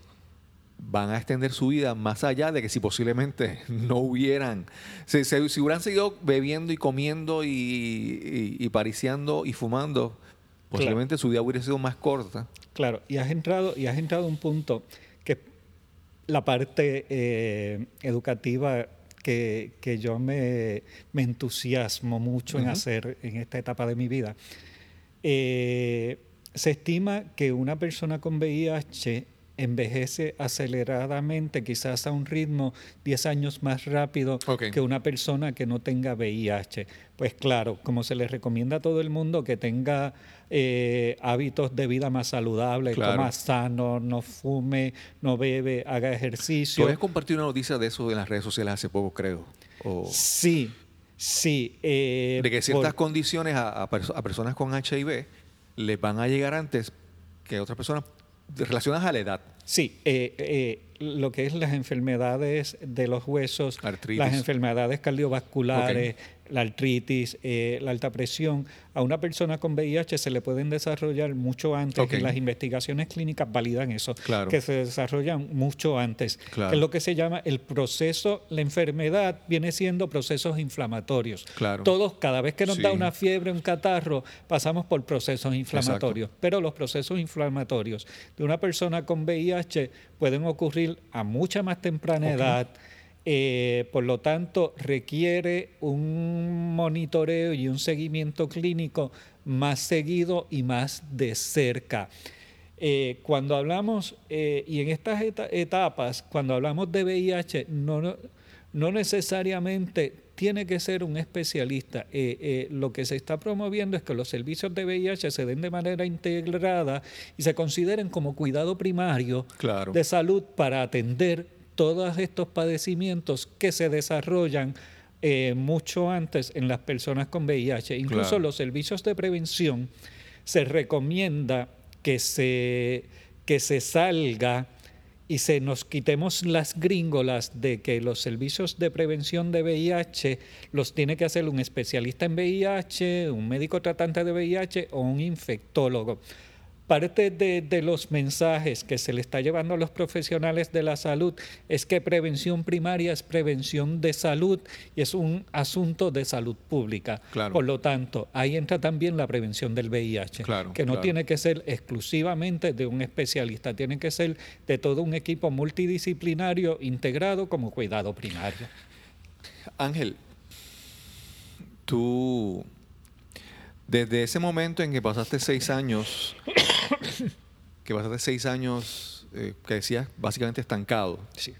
Speaker 2: van a extender su vida más allá de que si posiblemente no hubieran, si, si- si hubieran seguido bebiendo y comiendo y, y, y pariciando y fumando, Posiblemente su vida hubiera sido más corta.
Speaker 3: Claro, y has entrado, y has entrado a un punto que la parte eh, educativa que, que yo me, me, entusiasmo mucho en
Speaker 2: Ujú.
Speaker 3: hacer en esta etapa de mi vida. Eh, se estima que una persona con VIH envejece aceleradamente, quizás a un ritmo 10 años más rápido que una persona que no tenga VIH. Pues claro, como se le recomienda a todo el mundo que tenga eh, hábitos de vida más saludables,
Speaker 2: Claro.
Speaker 3: coma sano, no fume, no bebe, haga
Speaker 2: Tú
Speaker 3: ejercicio.
Speaker 2: habías compartido una noticia de eso en las redes sociales hace poco, creo. O
Speaker 3: Sí, sí. eh,
Speaker 2: de que ciertas
Speaker 3: por-
Speaker 2: condiciones a, a perso- a personas con HIV les van a llegar antes que otras personas relacionadas a la edad.
Speaker 3: Sí, eh, eh, lo que es las enfermedades de los huesos,
Speaker 2: Artritis.
Speaker 3: las enfermedades cardiovasculares, la artritis, eh, la alta presión, a una persona con VIH se le pueden desarrollar mucho antes.
Speaker 2: Ok.
Speaker 3: y las investigaciones clínicas validan eso,
Speaker 2: Claro.
Speaker 3: que se desarrollan mucho antes.
Speaker 2: Claro.
Speaker 3: Que es lo que se llama el proceso, la enfermedad viene siendo procesos inflamatorios.
Speaker 2: Claro.
Speaker 3: Todos, cada vez que nos da una fiebre, un catarro, pasamos por procesos inflamatorios. Pero los procesos inflamatorios de una persona con VIH pueden ocurrir a mucha más temprana edad. Eh, por lo tanto, requiere un monitoreo y un seguimiento clínico más seguido y más de cerca. Eh, cuando hablamos, eh, y en estas eta- etapas, cuando hablamos de VIH, no, no, no necesariamente tiene que ser un especialista. Eh, eh, lo que se está promoviendo es que los servicios de VIH se den de manera integrada y se consideren como cuidado primario
Speaker 2: Claro.
Speaker 3: de salud para atender todos estos padecimientos que se desarrollan eh, mucho antes en las personas con VIH. Incluso
Speaker 2: Claro.
Speaker 3: los servicios de prevención se recomienda que se, que se salga y se nos quitemos las gringolas de que los servicios de prevención de VIH los tiene que hacer un especialista en VIH, un médico tratante de VIH o un infectólogo. Parte de, de los mensajes que se le está llevando a los profesionales de la salud es que prevención primaria es prevención de salud y es un asunto de salud pública.
Speaker 2: Claro.
Speaker 3: Por lo tanto, ahí entra también la prevención del VIH,
Speaker 2: Claro,
Speaker 3: que no
Speaker 2: claro.
Speaker 3: tiene que ser exclusivamente de un especialista, tiene que ser de todo un equipo multidisciplinario integrado como cuidado primario.
Speaker 2: Ángel, tú, desde ese momento en que pasaste seis años, que pasaste seis años, eh, que decías básicamente estancado,
Speaker 3: Sí.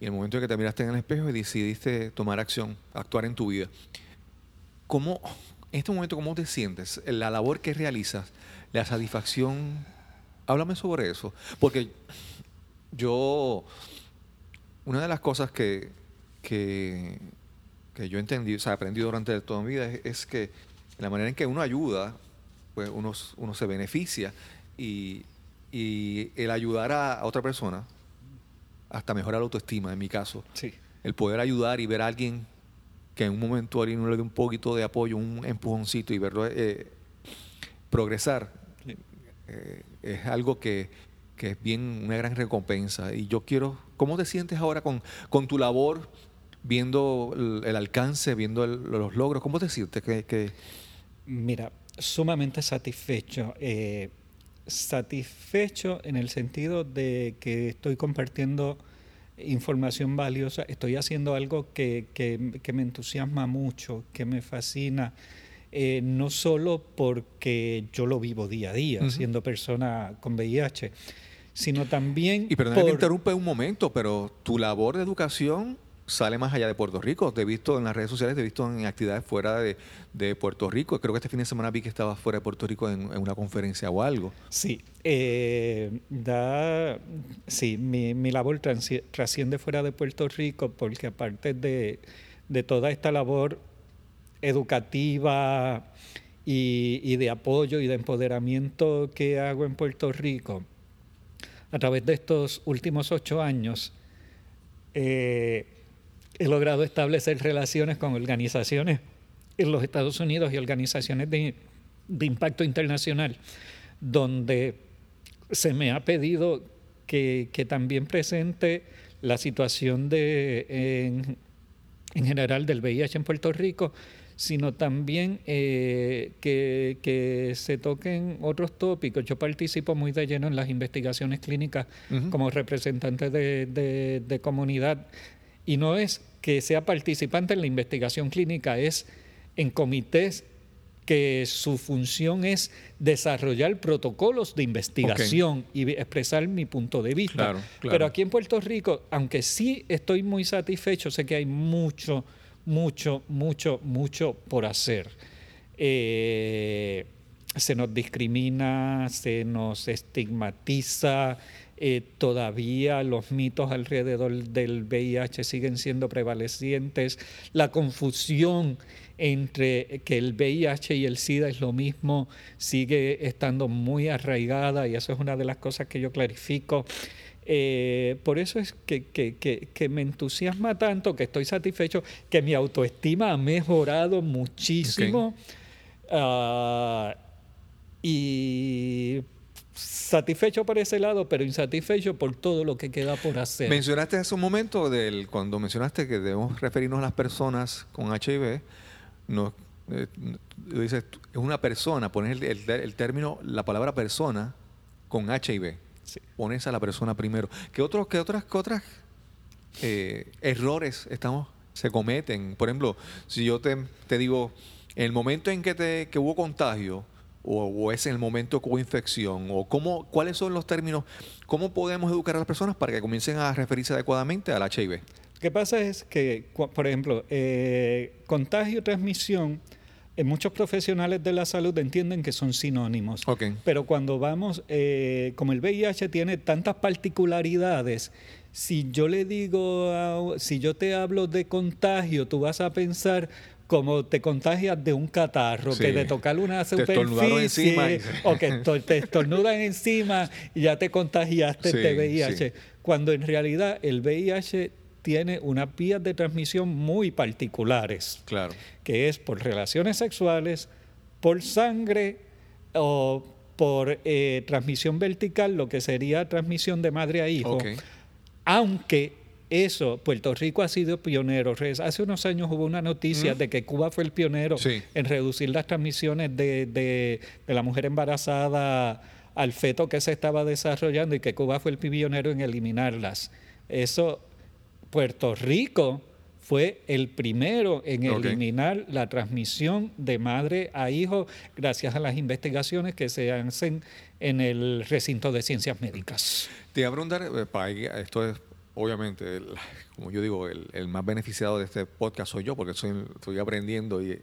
Speaker 2: y el momento en que te miraste en el espejo y decidiste tomar acción, actuar en tu vida, ¿cómo, en este momento, cómo te sientes? La labor que realizas, la satisfacción, háblame sobre eso, porque yo, una de las cosas que, que, que yo entendí, o sea, aprendí durante toda mi vida es, es que la manera en que uno ayuda, pues uno, uno se beneficia y, y el ayudar a, a otra persona hasta mejora la autoestima, en mi caso.
Speaker 3: Sí.
Speaker 2: El poder ayudar y ver a alguien que en un momento alguien le dé un poquito de apoyo, un empujoncito y verlo eh, progresar, eh, es algo que, que es bien una gran recompensa. Y yo quiero, ¿cómo te sientes ahora con, con tu labor, viendo el, el alcance, viendo el- los logros? ¿Cómo te sientes? Que, que-
Speaker 3: Mira, sumamente satisfecho. eh, satisfecho en el sentido de que estoy compartiendo información valiosa, estoy haciendo algo que, que- que me entusiasma mucho, que me fascina, eh, no solo porque yo lo vivo día a día, siendo persona con VIH, sino también...
Speaker 2: y perdón
Speaker 3: por-
Speaker 2: te interrumpe un momento, pero tu labor de educación sale más allá de Puerto Rico. Te he visto en las redes sociales, te he visto en actividades fuera de, de Puerto Rico. Creo que este fin de semana vi que estabas fuera de Puerto Rico en, en una conferencia o algo.
Speaker 3: Sí, eh, da, sí mi, mi labor trasciende fuera de Puerto Rico porque aparte de, de toda esta labor educativa y, y de apoyo y de empoderamiento que hago en Puerto Rico, a través de estos últimos ocho años, eh, he logrado establecer relaciones con organizaciones en los Estados Unidos y organizaciones de, de impacto internacional, donde se me ha pedido que, que también presente la situación de, en, en general del VIH en Puerto Rico, sino también eh, que, que se toquen otros tópicos. Yo participo muy de lleno en las investigaciones clínicas como representante de, de- de comunidad y no es que sea participante en la investigación clínica, es en comités que su función es desarrollar protocolos de investigación y expresar mi punto de vista.
Speaker 2: Claro, claro.
Speaker 3: Pero aquí en Puerto Rico, aunque sí estoy muy satisfecho, sé que hay mucho, mucho, mucho, mucho por hacer. Eh, se nos discrimina, se nos estigmatiza, eh, todavía los mitos alrededor del VIH siguen siendo prevalecientes, la confusión entre que el VIH y el SIDA es lo mismo sigue estando muy arraigada y eso es una de las cosas que yo clarifico. Eh, por eso es que, que- que- que me entusiasma tanto, que estoy satisfecho, que mi autoestima ha mejorado muchísimo. Ah, y satisfecho por ese lado, pero insatisfecho por todo lo que queda por hacer.
Speaker 2: Mencionaste hace un momento del, cuando mencionaste que debemos referirnos a las personas con HIV, no, eh, dices, es una persona, pones el, el- el término, la palabra persona con HIV.
Speaker 3: Sí.
Speaker 2: Pones a la persona primero. ¿Qué otros, qué otras, qué otras eh, errores estamos, se cometen? Por ejemplo, si yo te, te digo, en el momento en que, te, que hubo contagio, o, o es en el momento que hubo infección, o cómo, cuáles son los términos, cómo podemos educar a las personas para que comiencen a referirse adecuadamente al HIV.
Speaker 3: Lo que pasa es que, por ejemplo, eh, contagio transmisión, eh, muchos profesionales de la salud entienden que son sinónimos. Pero cuando vamos, eh, como el VIH tiene tantas particularidades, si yo le digo, a- si yo te hablo de contagio, tú vas a pensar como te contagias de un catarro,
Speaker 2: Sí.
Speaker 3: que de tocar una superficie o que te estornudan encima y ya te contagiaste
Speaker 2: Sí,
Speaker 3: de VIH.
Speaker 2: sí.
Speaker 3: Cuando en realidad el VIH tiene unas vías de transmisión muy particulares
Speaker 2: Claro.
Speaker 3: que es por relaciones sexuales, por sangre o por eh, transmisión vertical, lo que sería transmisión de madre a hijo. Aunque eso, Puerto Rico ha sido pionero. Hace unos años hubo una noticia de que Cuba fue el pionero
Speaker 2: Sí.
Speaker 3: en reducir las transmisiones de, de- de la mujer embarazada al feto que se estaba desarrollando y que Cuba fue el pionero en eliminarlas. Eso, Puerto Rico fue el primero en eliminar la transmisión de madre a hijo gracias a las investigaciones que se hacen en el recinto de ciencias médicas.
Speaker 2: Te iba a preguntar, eh, esto es obviamente, el- como yo digo, el, el más beneficiado de este podcast soy yo, porque soy, estoy aprendiendo. y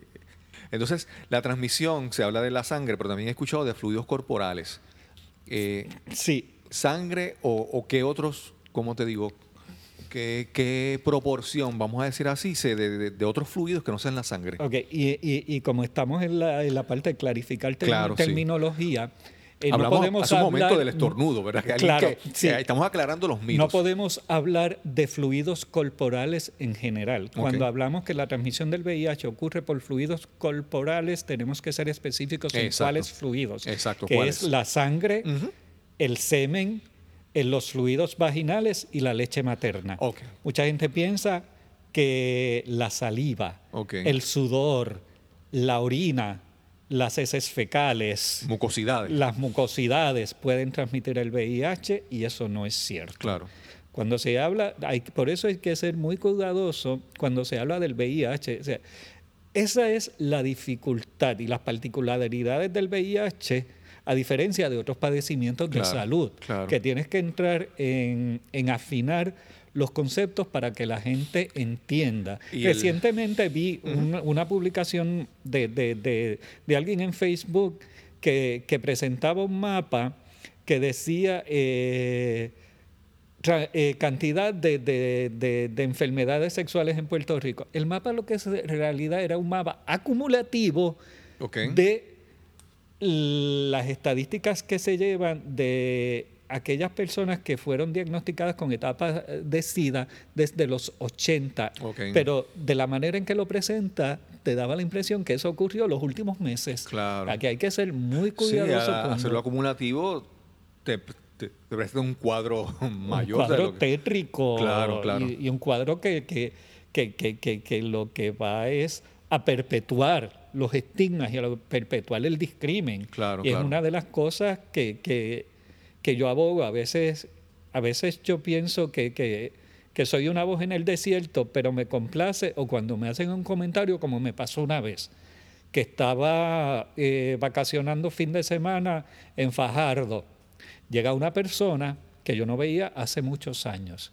Speaker 2: Entonces, la transmisión, se habla de la sangre, pero también he escuchado de fluidos corporales. Eh,
Speaker 3: Sí,
Speaker 2: ¿Sangre o, o qué otros, cómo te digo, qué, qué proporción, vamos a decir así, se- de, de- de otros fluidos que no sean la sangre?
Speaker 3: Ok, y, y- y como estamos en la, en la parte de clarificar term-
Speaker 2: Claro, sí.
Speaker 3: Eh, no
Speaker 2: Hablamos
Speaker 3: podemos
Speaker 2: hace un momento
Speaker 3: hablar-
Speaker 2: del estornudo, ¿verdad? Que
Speaker 3: Claro,
Speaker 2: que-
Speaker 3: sí.
Speaker 2: que estamos aclarando los mitos.
Speaker 3: No podemos hablar de fluidos corporales en general. Cuando
Speaker 2: Ok.
Speaker 3: hablamos que la transmisión del VIH ocurre por fluidos corporales, tenemos que ser específicos en
Speaker 2: Exacto.
Speaker 3: cuáles fluidos.
Speaker 2: Exacto,
Speaker 3: Que
Speaker 2: ¿cuáles?
Speaker 3: es la sangre,
Speaker 2: Ujú.
Speaker 3: el semen, en los fluidos vaginales y la leche materna.
Speaker 2: Ok.
Speaker 3: Mucha gente piensa que la saliva,
Speaker 2: Ok.
Speaker 3: el sudor, la orina, las heces fecales,
Speaker 2: Mucosidades.
Speaker 3: las mucosidades pueden transmitir el VIH y eso no es cierto.
Speaker 2: Claro.
Speaker 3: Cuando se habla, hay, por eso hay que ser muy cuidadoso cuando se habla del VIH. O sea, esa es la dificultad y las particularidades del VIH, a diferencia de otros padecimientos de salud,
Speaker 2: claro.
Speaker 3: que tienes que entrar en, en afinar los conceptos para que la gente entienda.
Speaker 2: Y el-
Speaker 3: Recientemente vi una, una publicación de, de- de- de alguien en Facebook que, que presentaba un mapa que decía eh, tra- eh, cantidad de, de- de- de enfermedades sexuales en Puerto Rico. El mapa lo que es en realidad era un mapa acumulativo de las estadísticas que se llevan de aquellas personas que fueron diagnosticadas con etapas de SIDA desde los 80.
Speaker 2: Ok.
Speaker 3: Pero de la manera en que lo presenta, te daba la impresión que eso ocurrió los últimos meses.
Speaker 2: Claro.
Speaker 3: Aquí hay que ser muy
Speaker 2: Sí,
Speaker 3: cuidadoso.
Speaker 2: a-
Speaker 3: cuando-
Speaker 2: hacerlo acumulativo te, te, te presenta un cuadro mayor.
Speaker 3: un cuadro tétrico
Speaker 2: Claro, claro.
Speaker 3: Y, y un cuadro que, que, que, que, que- que lo que va es a perpetuar los estigmas y a perpetuar el discrimen.
Speaker 2: Claro,
Speaker 3: y es
Speaker 2: claro.
Speaker 3: una de las cosas que, que, que yo abogo. A veces, a veces yo pienso que, que, que soy una voz en el desierto, pero me complace, o cuando me hacen un comentario, como me pasó una vez, que estaba eh, vacacionando fin de semana en Fajardo. Llega una persona que yo no veía hace muchos años,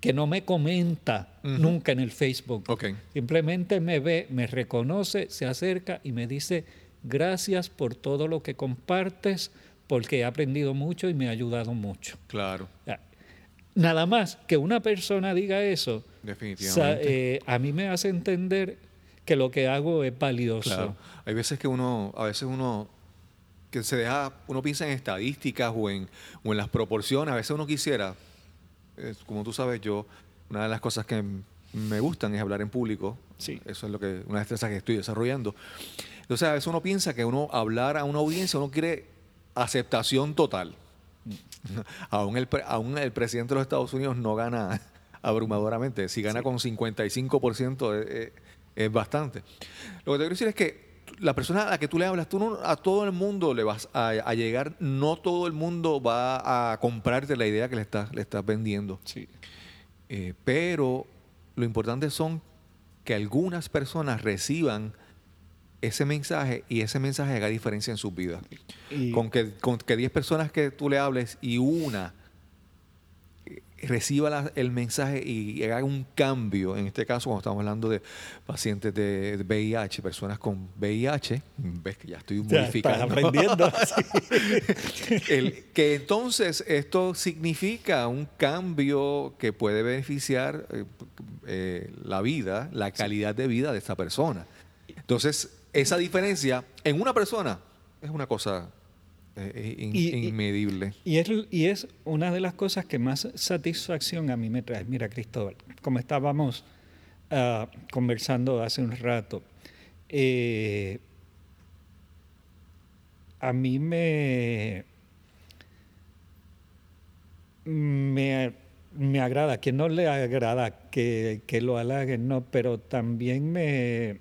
Speaker 3: que no me comenta nunca en el Facebook.
Speaker 2: Ok.
Speaker 3: Simplemente me ve, me reconoce, se acerca y me dice, gracias por todo lo que compartes, porque he aprendido mucho y me ha ayudado mucho.
Speaker 2: Claro.
Speaker 3: Nada más que una persona diga eso,
Speaker 2: definitivamente.
Speaker 3: eh, a mí me hace entender que lo que hago es valioso.
Speaker 2: Claro. Hay veces que uno, a veces uno que se deja, uno piensa en estadísticas o en, o en las proporciones. A veces uno quisiera, como tú sabes, yo, una de las cosas que me gustan es hablar en público.
Speaker 3: Sí.
Speaker 2: Eso es lo que, una destreza que estoy desarrollando. Entonces, a veces uno piensa que uno hablar a una audiencia, uno quiere aceptación total. aún, el, aún el presidente de los Estados Unidos no gana abrumadoramente. Si gana con 55% es, es- es bastante. Lo que te quiero decir es que la persona a la que tú le hablas, tú no a todo el mundo le vas a, a llegar, no todo el mundo va a comprarte la idea que le estás, le estás vendiendo.
Speaker 3: Sí.
Speaker 2: Eh, pero lo importante son que algunas personas reciban ese mensaje y ese mensaje haga diferencia en sus vidas.
Speaker 3: Y-
Speaker 2: Con que, con que 10 personas que tú le hables y una eh, reciba la- el mensaje y haga un cambio, en este caso cuando estamos hablando de pacientes de de VIH, personas con VIH, ves que ya estoy modificando.
Speaker 3: aprendiendo.
Speaker 2: El- que entonces esto significa un cambio que puede beneficiar eh, eh, la vida, la calidad de vida de esta persona. Entonces, esa diferencia en una persona es una cosa eh, in-
Speaker 3: Y- y-
Speaker 2: inmedible.
Speaker 3: Y es, y es una de las cosas que más satisfacción a mí me trae. Mira, Cristóbal, como estábamos ah, conversando hace un rato, eh, a mí me, me, me agrada, que no le agrada que, que lo halaguen, no, pero también me,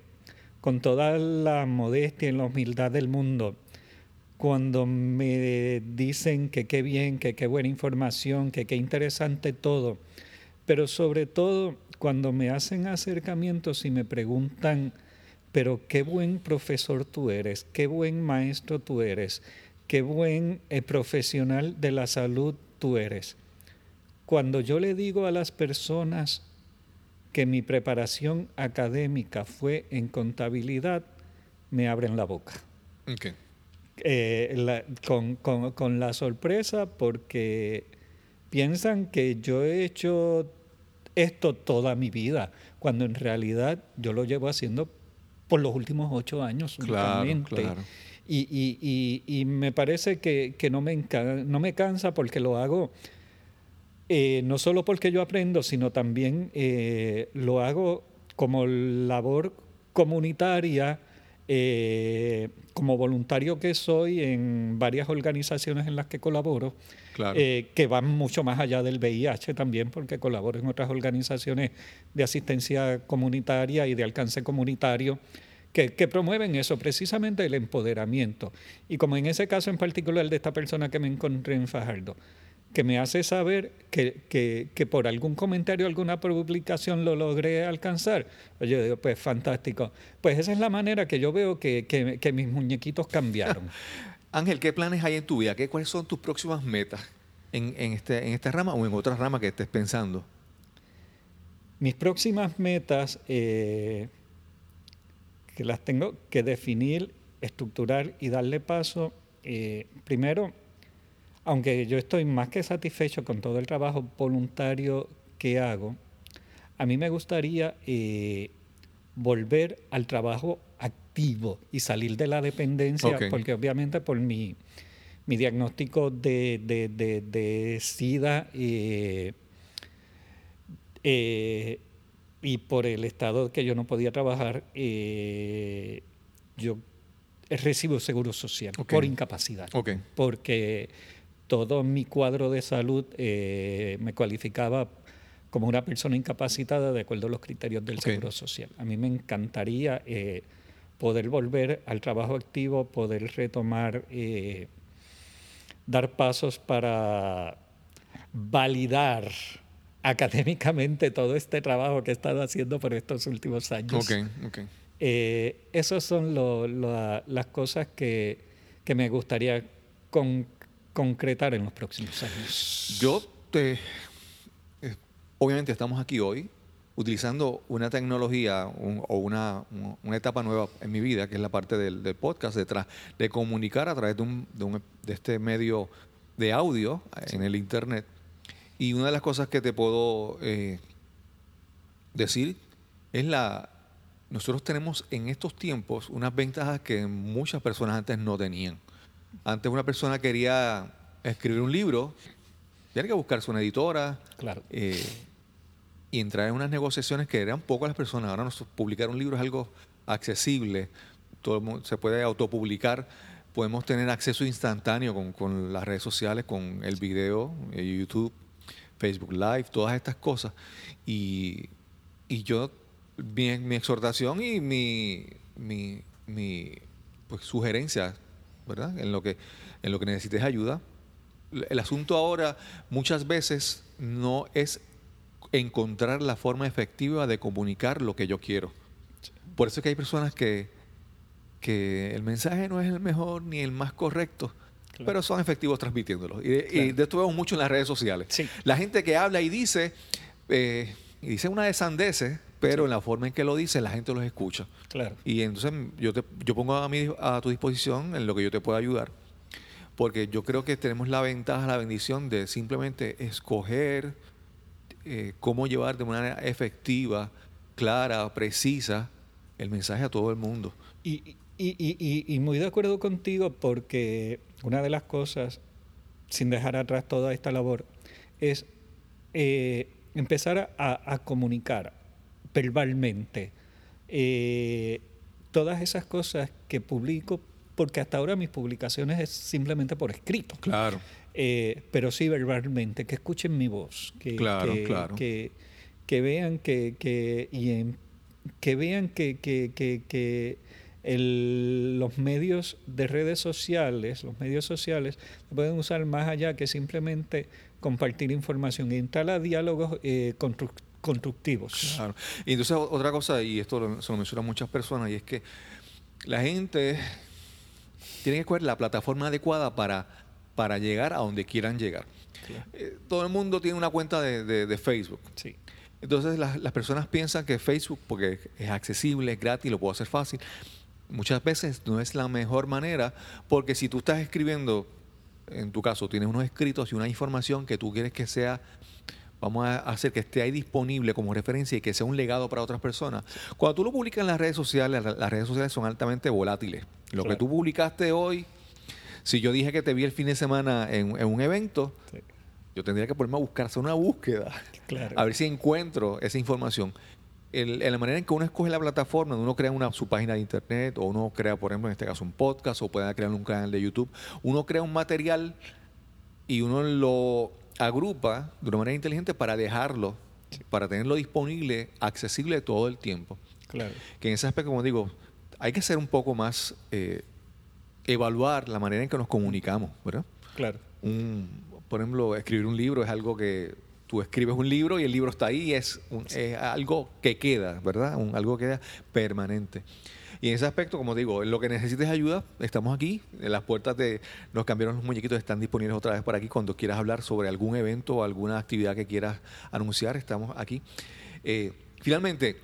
Speaker 3: con toda la modestia y la humildad del mundo, cuando me dicen que qué bien, que qué buena información, que qué interesante todo, pero sobre todo cuando me hacen acercamientos y me preguntan, pero qué buen profesor tú eres, qué buen maestro tú eres, qué buen eh, profesional de la salud tú eres. Cuando yo le digo a las personas que mi preparación académica fue en contabilidad, me abren la boca. Eh, la- con, con- con la sorpresa porque piensan que yo he hecho esto toda mi vida, cuando en realidad yo lo llevo haciendo por los últimos ocho años
Speaker 2: Claro, claro.
Speaker 3: Y, y- y- y me parece que, que no, me no me cansa porque lo hago eh, no solo porque yo aprendo, sino también eh, lo hago como labor comunitaria, eh, como voluntario que soy en varias organizaciones en las que colaboro,
Speaker 2: Claro.
Speaker 3: eh, que van mucho más allá del VIH también, porque colaboro en otras organizaciones de asistencia comunitaria y de alcance comunitario. Que, que promueven eso, precisamente el empoderamiento. Y como en ese caso en particular de esta persona que me encontré en Fajardo, que me hace saber que, que- que por algún comentario, alguna publicación lo logré alcanzar. Yo digo, pues fantástico. Pues esa es la manera que yo veo que, que- que mis muñequitos cambiaron.
Speaker 2: Ángel, ¿qué planes hay en tu vida? ¿Qué, ¿Cuáles son tus próximas metas en, en este, en esta rama o en otra rama que estés pensando?
Speaker 3: Mis próximas metas, eh, que las tengo que definir, estructurar y darle paso, eh, primero, aunque yo estoy más que satisfecho con todo el trabajo voluntario que hago, a mí me gustaría eh, volver al trabajo activo y salir de la dependencia, porque obviamente por mi, mi diagnóstico de, de- de- de SIDA eh, eh, y por el estado que yo no podía trabajar, yo recibo seguro social por incapacidad. Porque todo mi cuadro de salud eh, me cualificaba como una persona incapacitada de acuerdo a los criterios del. Seguro Social. A mí me encantaría eh, poder volver al trabajo activo, poder retomar, eh, dar pasos para validar académicamente todo este trabajo que he estado haciendo por estos últimos años.
Speaker 2: Ok, ok.
Speaker 3: Eh, esas son lo- las cosas que, que me gustaría con- concretar en los próximos años.
Speaker 2: Yo te... eh, obviamente estamos aquí hoy utilizando una tecnología o una, un- una etapa nueva en mi vida, que es la parte del, podcast, de, tra- de comunicar a través de, un, de, este medio de audio en el Internet. Y una de las cosas que te puedo eh, decir es la... Nosotros tenemos en estos tiempos unas ventajas que muchas personas antes no tenían. Antes una persona quería escribir un libro, tiene que buscarse una editora
Speaker 3: Claro.
Speaker 2: eh, y entrar en unas negociaciones que eran pocas las personas. Ahora nos- publicar un libro es algo accesible, todo el mundo se puede autopublicar, podemos tener acceso instantáneo con, con las redes sociales, con el video, eh, YouTube, Facebook Live, todas estas cosas. Y, y yo, mi, mi exhortación y mi, mi, mi, pues, sugerencia, ¿verdad? En lo que, en lo que necesites ayuda. El asunto ahora muchas veces no es encontrar la forma efectiva de comunicar lo que yo quiero. Por eso es que hay personas que, que el mensaje no es el mejor ni el más correcto,
Speaker 3: Claro.
Speaker 2: pero son efectivos transmitiéndolo. Y, de- y
Speaker 3: Claro.
Speaker 2: de esto vemos mucho en las redes sociales.
Speaker 3: Sí.
Speaker 2: La gente que habla y dice, eh, y dice una de sandeces, pero en la forma en que lo dice, la gente los escucha.
Speaker 3: Claro.
Speaker 2: Y entonces yo, te, yo pongo a, mi, a tu disposición en lo que yo te pueda ayudar. Porque yo creo que tenemos la ventaja, la bendición de simplemente escoger eh, cómo llevar de manera efectiva, clara, precisa el mensaje a todo el mundo.
Speaker 3: Y, y- y- y- y muy de acuerdo contigo porque una de las cosas, sin dejar atrás toda esta labor, es eh, empezar a, a comunicar verbalmente eh, todas esas cosas que publico, porque hasta ahora mis publicaciones es simplemente por escrito.
Speaker 2: Claro.
Speaker 3: Eh, pero sí verbalmente, que escuchen mi voz, que,
Speaker 2: Claro,
Speaker 3: que,
Speaker 2: claro.
Speaker 3: que, que vean que, que, y en- que vean que, que, el- los medios de redes sociales, los medios sociales, se pueden usar más allá que simplemente compartir información y entrar a diálogos eh, constru- constructivos.
Speaker 2: Claro. Y entonces otra cosa, y esto lo- se lo mencionan muchas personas, y es que la gente tiene que escoger la plataforma adecuada para, para llegar a donde quieran llegar. Eh, todo el mundo tiene una cuenta de, de- de Facebook.
Speaker 3: Sí,
Speaker 2: Entonces las, las personas piensan que Facebook, porque es accesible, es gratis, lo puedo hacer fácil, muchas veces no es la mejor manera, porque si tú estás escribiendo, en tu caso, tienes unos escritos y una información que tú quieres que sea, vamos a hacer que esté ahí disponible como referencia y que sea un legado para otras personas. Cuando tú lo publicas en las redes sociales, la- las redes sociales son altamente volátiles. Lo que tú publicaste hoy, si yo dije que te vi el fin de semana en, en un evento,
Speaker 3: sí,
Speaker 2: yo tendría que ponerme a buscar, hacer una búsqueda
Speaker 3: claro.
Speaker 2: a ver si encuentro esa información. En la manera en que uno escoge la plataforma, uno crea una, su página de internet, o uno crea, por ejemplo, en este caso un podcast, o puede crear un canal de YouTube, uno crea un material y uno lo agrupa de una manera inteligente para dejarlo, para tenerlo disponible, accesible todo el tiempo.
Speaker 3: claro.
Speaker 2: Que en ese aspecto, como digo, hay que ser un poco más, eh, evaluar la manera en que nos comunicamos, ¿verdad?
Speaker 3: Claro.
Speaker 2: un, por ejemplo, escribir un libro es algo que tú escribes un libro y el libro está ahí y es, un- es algo que queda, ¿verdad? Un- algo que queda permanente. Y en ese aspecto, como digo, lo que necesites ayuda, estamos aquí. En las puertas de nos cambiaron los muñequitos, están disponibles otra vez por aquí. Cuando quieras hablar sobre algún evento o alguna actividad que quieras anunciar, estamos aquí. Eh, finalmente,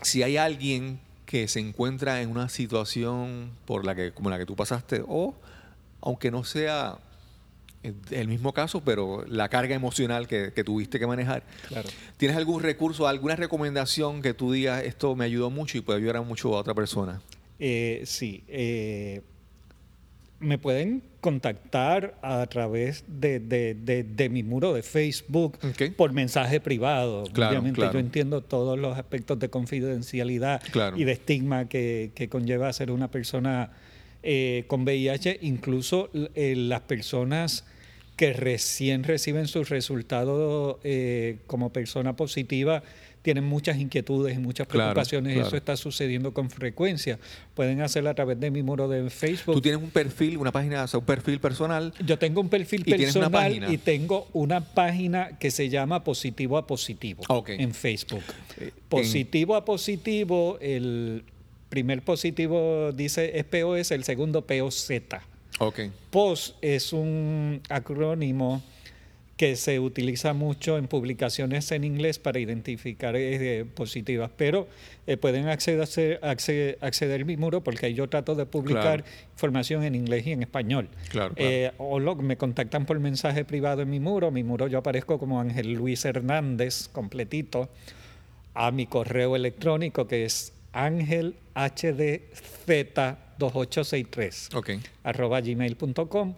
Speaker 2: si hay alguien que se encuentra en una situación por la que como la que tú pasaste o aunque no sea el mismo caso pero la carga emocional que, que tuviste que manejar
Speaker 3: Claro.
Speaker 2: tienes algún recurso alguna recomendación que tú digas esto me ayudó mucho y puede ayudar mucho a otra persona
Speaker 3: Eh, sí. eh, me pueden contactar a través de, de- de- de mi muro de Facebook
Speaker 2: Ok.
Speaker 3: por mensaje privado.
Speaker 2: Claro,
Speaker 3: Obviamente
Speaker 2: claro.
Speaker 3: yo entiendo todos los aspectos de confidencialidad
Speaker 2: Claro.
Speaker 3: y de estigma que, que conlleva ser una persona eh, con VIH. Incluso eh, las personas que recién reciben sus resultados eh, como persona positiva tienen muchas inquietudes y muchas preocupaciones
Speaker 2: claro.
Speaker 3: eso está sucediendo con frecuencia. Pueden hacerlo a través de mi muro de Facebook.
Speaker 2: Tú tienes un perfil, una página, o sea, un perfil personal.
Speaker 3: Yo tengo un perfil
Speaker 2: ¿Y tienes una
Speaker 3: personal y tengo una página que se llama Positivo a Positivo en Facebook.
Speaker 2: Eh,
Speaker 3: Positivo a Positivo, el primer positivo dice es POS, el segundo POZ.
Speaker 2: Ok.
Speaker 3: POS es un acrónimo que se utiliza mucho en publicaciones en inglés para identificar eh, positivas, pero eh, pueden acceder, acceder, acceder a mi muro porque ahí yo trato de publicar
Speaker 2: Claro.
Speaker 3: información en inglés y en español.
Speaker 2: Claro, claro.
Speaker 3: Eh, o lo- me contactan por mensaje privado en mi muro. Mi muro yo aparezco como Ángel Luis Hernández, completito, a mi correo electrónico que es angelhdz2863
Speaker 2: Ok.
Speaker 3: arroba gmail.com.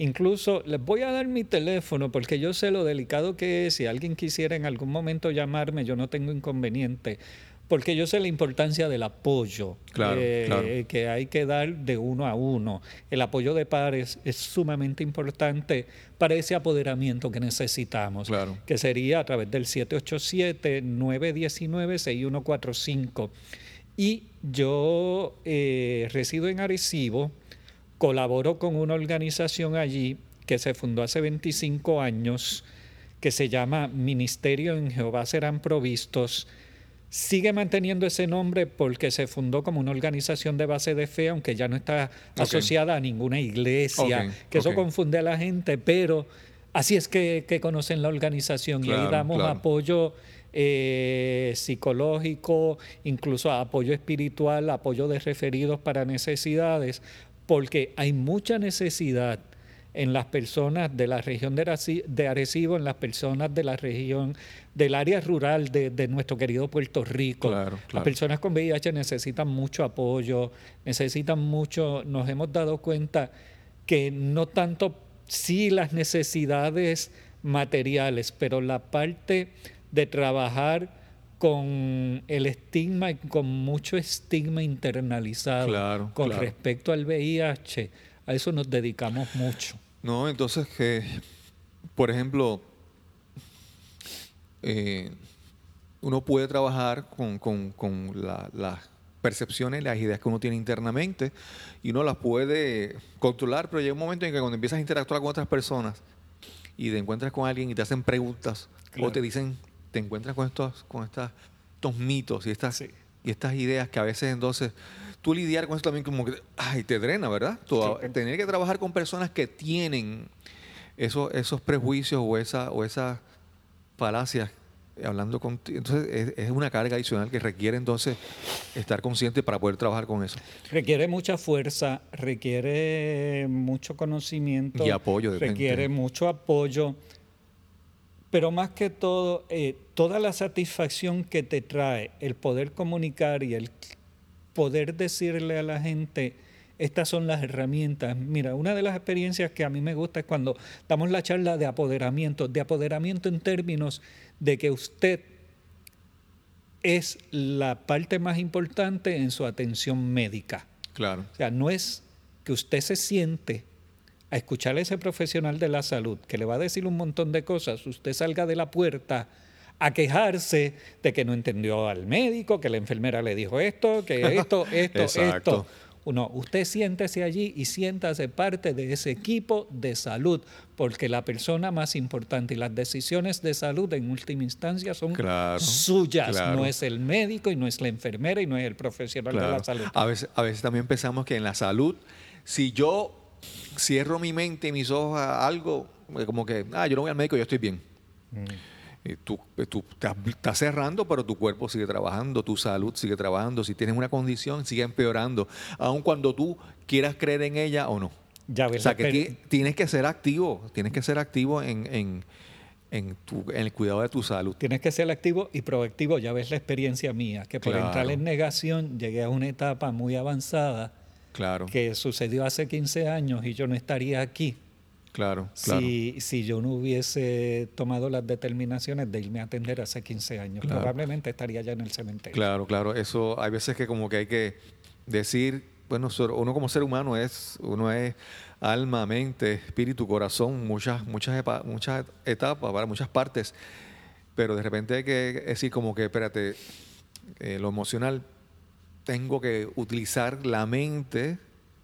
Speaker 3: Incluso les voy a dar mi teléfono porque yo sé lo delicado que es. Si alguien quisiera en algún momento llamarme, yo no tengo inconveniente. Porque yo sé la importancia del apoyo
Speaker 2: Claro,
Speaker 3: eh,
Speaker 2: claro.
Speaker 3: que hay que dar de uno a uno. El apoyo de pares es sumamente importante para ese apoderamiento que necesitamos,
Speaker 2: Claro.
Speaker 3: que sería a través del 787-919-6145. Y yo eh, resido en Arecibo, colaboro con una organización allí que se fundó hace 25 años, que se llama Ministerio en Jehová serán provistos. Sigue manteniendo ese nombre porque se fundó como una organización de base de fe, aunque ya no está asociada a ninguna iglesia, que eso confunde a la gente, pero así es que, que conocen la organización y ahí damos
Speaker 2: claro.
Speaker 3: apoyo eh, psicológico, incluso apoyo espiritual, apoyo de referidos para necesidades, porque hay mucha necesidad en las personas de la región de Areci- de Arecibo, en las personas de la región del área rural de, de nuestro querido Puerto Rico.
Speaker 2: Claro,
Speaker 3: Las personas con VIH necesitan mucho apoyo, necesitan mucho, nos hemos dado cuenta que no tanto sí las necesidades materiales, pero la parte de trabajar con el estigma y con mucho estigma internalizado
Speaker 2: Claro,
Speaker 3: con
Speaker 2: claro.
Speaker 3: respecto al VIH, a eso nos dedicamos mucho.
Speaker 2: No, entonces que, por ejemplo, eh, uno puede trabajar con, con- con la- las percepciones, las ideas que uno tiene internamente y uno las puede controlar, pero llega un momento en que cuando empiezas a interactuar con otras personas y te encuentras con alguien y te hacen preguntas
Speaker 3: Claro.
Speaker 2: o te dicen, te encuentras con estos, con estas, estos mitos y estas,
Speaker 3: Sí.
Speaker 2: y estas ideas que a veces entonces tú lidiar con eso también como que, ay, te drena, ¿verdad? Tú,
Speaker 3: Sí.
Speaker 2: Tener que trabajar con personas que tienen esos, esos prejuicios o, esa, o esas falacias eh, hablando contigo. Entonces es, es una carga adicional que requiere entonces estar consciente para poder trabajar con eso.
Speaker 3: Requiere mucha fuerza, requiere mucho conocimiento.
Speaker 2: Y apoyo de
Speaker 3: Requiere
Speaker 2: gente.
Speaker 3: mucho apoyo. Pero más que todo, eh, toda la satisfacción que te trae el poder comunicar y el poder decirle a la gente, estas son las herramientas. Mira, una de las experiencias que a mí me gusta es cuando damos la charla de apoderamiento, de apoderamiento en términos de que usted es la parte más importante en su atención médica.
Speaker 2: Claro.
Speaker 3: O sea, no es que usted se siente a escuchar a ese profesional de la salud que le va a decir un montón de cosas, usted salga de la puerta a quejarse de que no entendió al médico, que la enfermera le dijo esto, que esto, esto, esto. Uno, usted siéntese allí y siéntase parte de ese equipo de salud, porque la persona más importante y las decisiones de salud en última instancia son
Speaker 2: Claro,
Speaker 3: suyas,
Speaker 2: claro.
Speaker 3: no es el médico y no es la enfermera y no es el profesional de la salud.
Speaker 2: A veces, a veces también pensamos que en la salud, si yo cierro mi mente y mis ojos a algo, eh, como que, ah, yo no voy al médico, yo estoy bien. Y tú, eh, tú estás, estás cerrando, pero tu cuerpo sigue trabajando, tu salud sigue trabajando. Si tienes una condición, sigue empeorando, aun cuando tú quieras creer en ella o no.
Speaker 3: Ya
Speaker 2: O
Speaker 3: ves,
Speaker 2: sea,
Speaker 3: la
Speaker 2: que ti- tienes que ser activo, tienes que ser activo en, en, en, tu- en el cuidado de tu salud.
Speaker 3: Tienes que ser activo y proactivo. Ya ves la experiencia mía, que por
Speaker 2: Claro.
Speaker 3: entrar en negación llegué a una etapa muy avanzada
Speaker 2: Claro,
Speaker 3: que sucedió hace 15 años y yo no estaría aquí
Speaker 2: claro, claro.
Speaker 3: si, si yo no hubiese tomado las determinaciones de irme a atender hace 15 años.
Speaker 2: Claro.
Speaker 3: Probablemente estaría ya en el cementerio.
Speaker 2: Claro, claro. Eso hay veces que como que hay que decir bueno, uno como ser humano es, uno es alma, mente, espíritu, corazón, muchas, muchas, muchas etapas, ¿verdad? muchas partes. Pero de repente hay que decir como que, espérate, eh, lo emocional, tengo que utilizar la mente,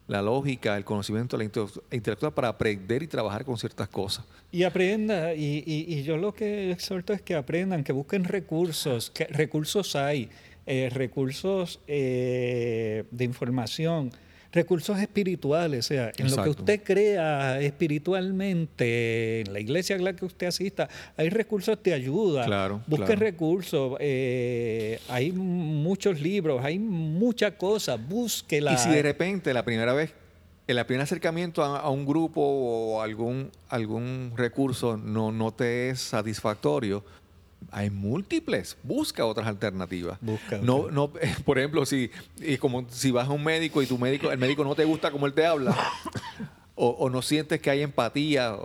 Speaker 2: la lógica, el conocimiento, la inte- intelectual para aprender y trabajar con ciertas cosas.
Speaker 3: Y aprenda, y, y- y yo lo que exhorto es que aprendan, que busquen recursos, que recursos hay, eh, recursos eh, de información, recursos espirituales, o sea, en lo que usted crea espiritualmente, en la iglesia a la que usted asista, hay recursos de ayuda.
Speaker 2: Claro,
Speaker 3: Busque
Speaker 2: claro.
Speaker 3: recursos, eh, hay muchos libros, hay mucha cosa, búsquela.
Speaker 2: Y si de repente la primera vez, el primer acercamiento a, a un grupo o algún, algún recurso no, no te es satisfactorio, hay múltiples. Busca otras alternativas.
Speaker 3: Busca
Speaker 2: no, no, por ejemplo, si, y como si vas a un médico y tu médico, el médico no te gusta como él te habla, o, o no sientes que hay empatía,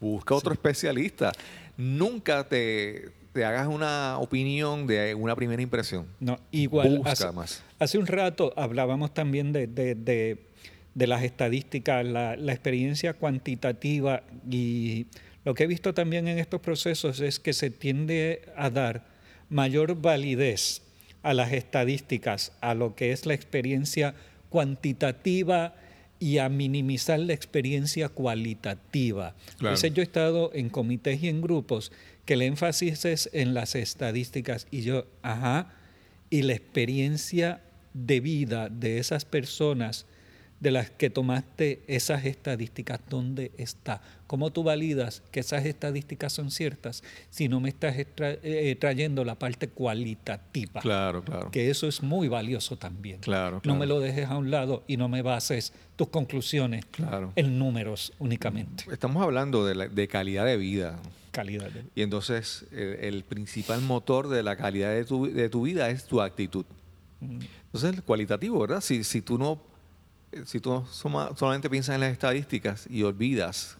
Speaker 2: busca otro especialista. Nunca te, te hagas una opinión de una primera impresión.
Speaker 3: No, igual.
Speaker 2: Busca
Speaker 3: hace,
Speaker 2: más.
Speaker 3: hace un rato hablábamos también de, de- de- de las estadísticas, la, la experiencia cuantitativa y lo que he visto también en estos procesos es que se tiende a dar mayor validez a las estadísticas, a lo que es la experiencia cuantitativa y a minimizar la experiencia cualitativa.
Speaker 2: Claro.
Speaker 3: Veces yo he estado en comités y en grupos que el énfasis es en las estadísticas y yo, ajá, y la experiencia de vida de esas personas de las que tomaste esas estadísticas, ¿dónde está? ¿Cómo tú validas que esas estadísticas son ciertas si no me estás extra- eh, trayendo la parte cualitativa?
Speaker 2: Claro, claro.
Speaker 3: Que eso es muy valioso también.
Speaker 2: Claro,
Speaker 3: No me lo dejes a un lado y no me bases tus conclusiones
Speaker 2: Claro.
Speaker 3: en números únicamente.
Speaker 2: Estamos hablando de, la- de calidad de vida.
Speaker 3: Calidad de
Speaker 2: Y entonces el, el principal motor de la calidad de tu, de tu vida es tu actitud. Entonces el cualitativo, ¿verdad? Si, si tú no, si tú no soma- solamente piensas en las estadísticas y olvidas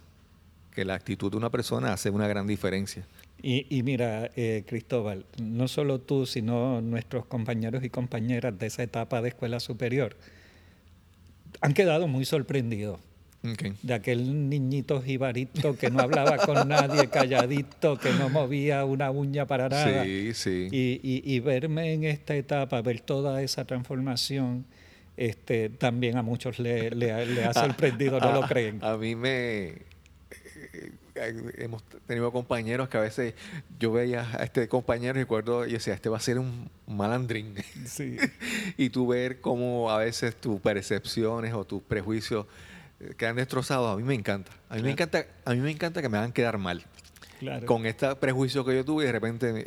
Speaker 2: que la actitud de una persona hace una gran diferencia.
Speaker 3: Y, y mira, eh, Cristóbal, no solo tú, sino nuestros compañeros y compañeras de esa etapa de escuela superior han quedado muy sorprendidos
Speaker 2: Ok.
Speaker 3: de aquel niñito jibarito que no hablaba con nadie, calladito, que no movía una uña para nada.
Speaker 2: Sí, sí.
Speaker 3: Y, y- y verme en esta etapa, ver toda esa transformación, este, también a muchos le, le ha- le ha sorprendido, no lo
Speaker 2: A-
Speaker 3: creen.
Speaker 2: A, mí me... eh, eh, hemos tenido compañeros que a veces yo veía a este compañero y recuerdo y decía, este va a ser un malandrín.
Speaker 3: Sí.
Speaker 2: y tú ver cómo a veces tus percepciones o tus prejuicios eh, quedan destrozados, a mí me encanta. A mí me encanta, a mí me encanta que me hagan quedar mal.
Speaker 3: Claro.
Speaker 2: Con este prejuicio que yo tuve y de repente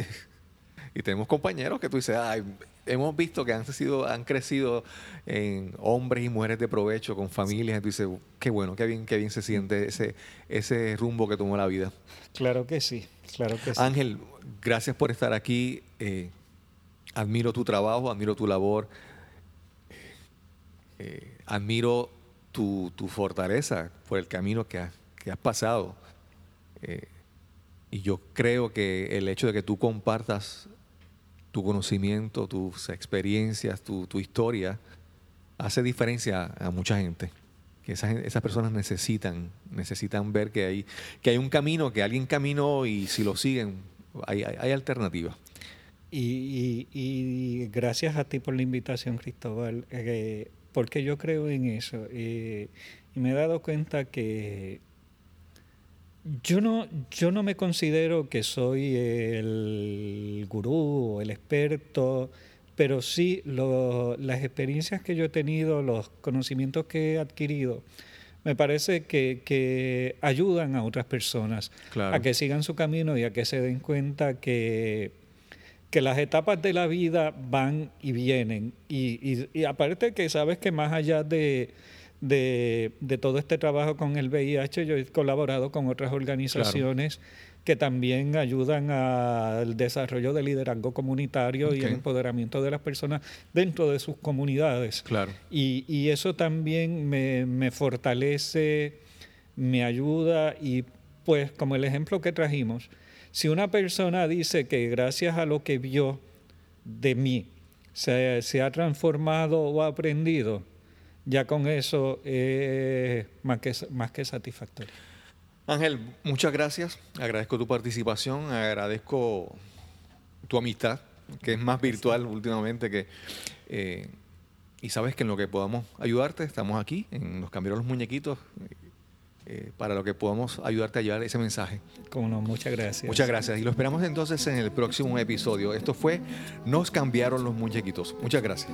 Speaker 2: y tenemos compañeros que tú dices, "Ay, hemos visto que han sido han crecido en hombres y mujeres de provecho con familias, y tú dices, qué bueno, qué bien, qué bien se siente ese ese rumbo que tomó la vida.
Speaker 3: Claro que sí, claro que sí.
Speaker 2: Ángel, gracias por estar aquí. eh, admiro tu trabajo, admiro tu labor, eh, admiro tu, tu fortaleza por el camino que has, que has pasado. Eh, y yo creo que el hecho de que tú compartas tu conocimiento, tus experiencias, tu, historia, hace diferencia a mucha gente. Que esas, personas necesitan, necesitan ver que hay, que hay un camino, que alguien caminó y si lo siguen, hay, hay, alternativas.
Speaker 3: Y gracias a ti por la invitación, Cristóbal, eh, porque yo creo en eso. eh, y me he dado cuenta que yo no, yo no me considero que soy el gurú o el experto, pero sí lo- las experiencias que yo he tenido, los conocimientos que he adquirido, me parece que, que ayudan a otras personas
Speaker 2: Claro.
Speaker 3: a que sigan su camino y a que se den cuenta que, que las etapas de la vida van y vienen. Y, y- y aparte que sabes que más allá de, de, de todo este trabajo con el VIH, yo he colaborado con otras organizaciones que también ayudan al desarrollo del liderazgo comunitario y el empoderamiento de las personas dentro de sus comunidades.
Speaker 2: Claro.
Speaker 3: Y, y eso también me, me fortalece, me ayuda y pues como el ejemplo que trajimos, si una persona dice que gracias a lo que vio de mí se, se ha transformado o ha aprendido, ya con eso es más que, más que satisfactorio.
Speaker 2: Ángel, muchas gracias. Agradezco tu participación, agradezco tu amistad, que es más virtual últimamente que... eh, y sabes que en lo que podamos ayudarte, estamos aquí, en Nos cambiaron los muñequitos, eh, para lo que podamos ayudarte a llevar ese mensaje.
Speaker 3: Como no, muchas gracias.
Speaker 2: Muchas gracias. Y lo esperamos entonces en el próximo episodio. Esto fue Nos cambiaron los muñequitos. Muchas gracias.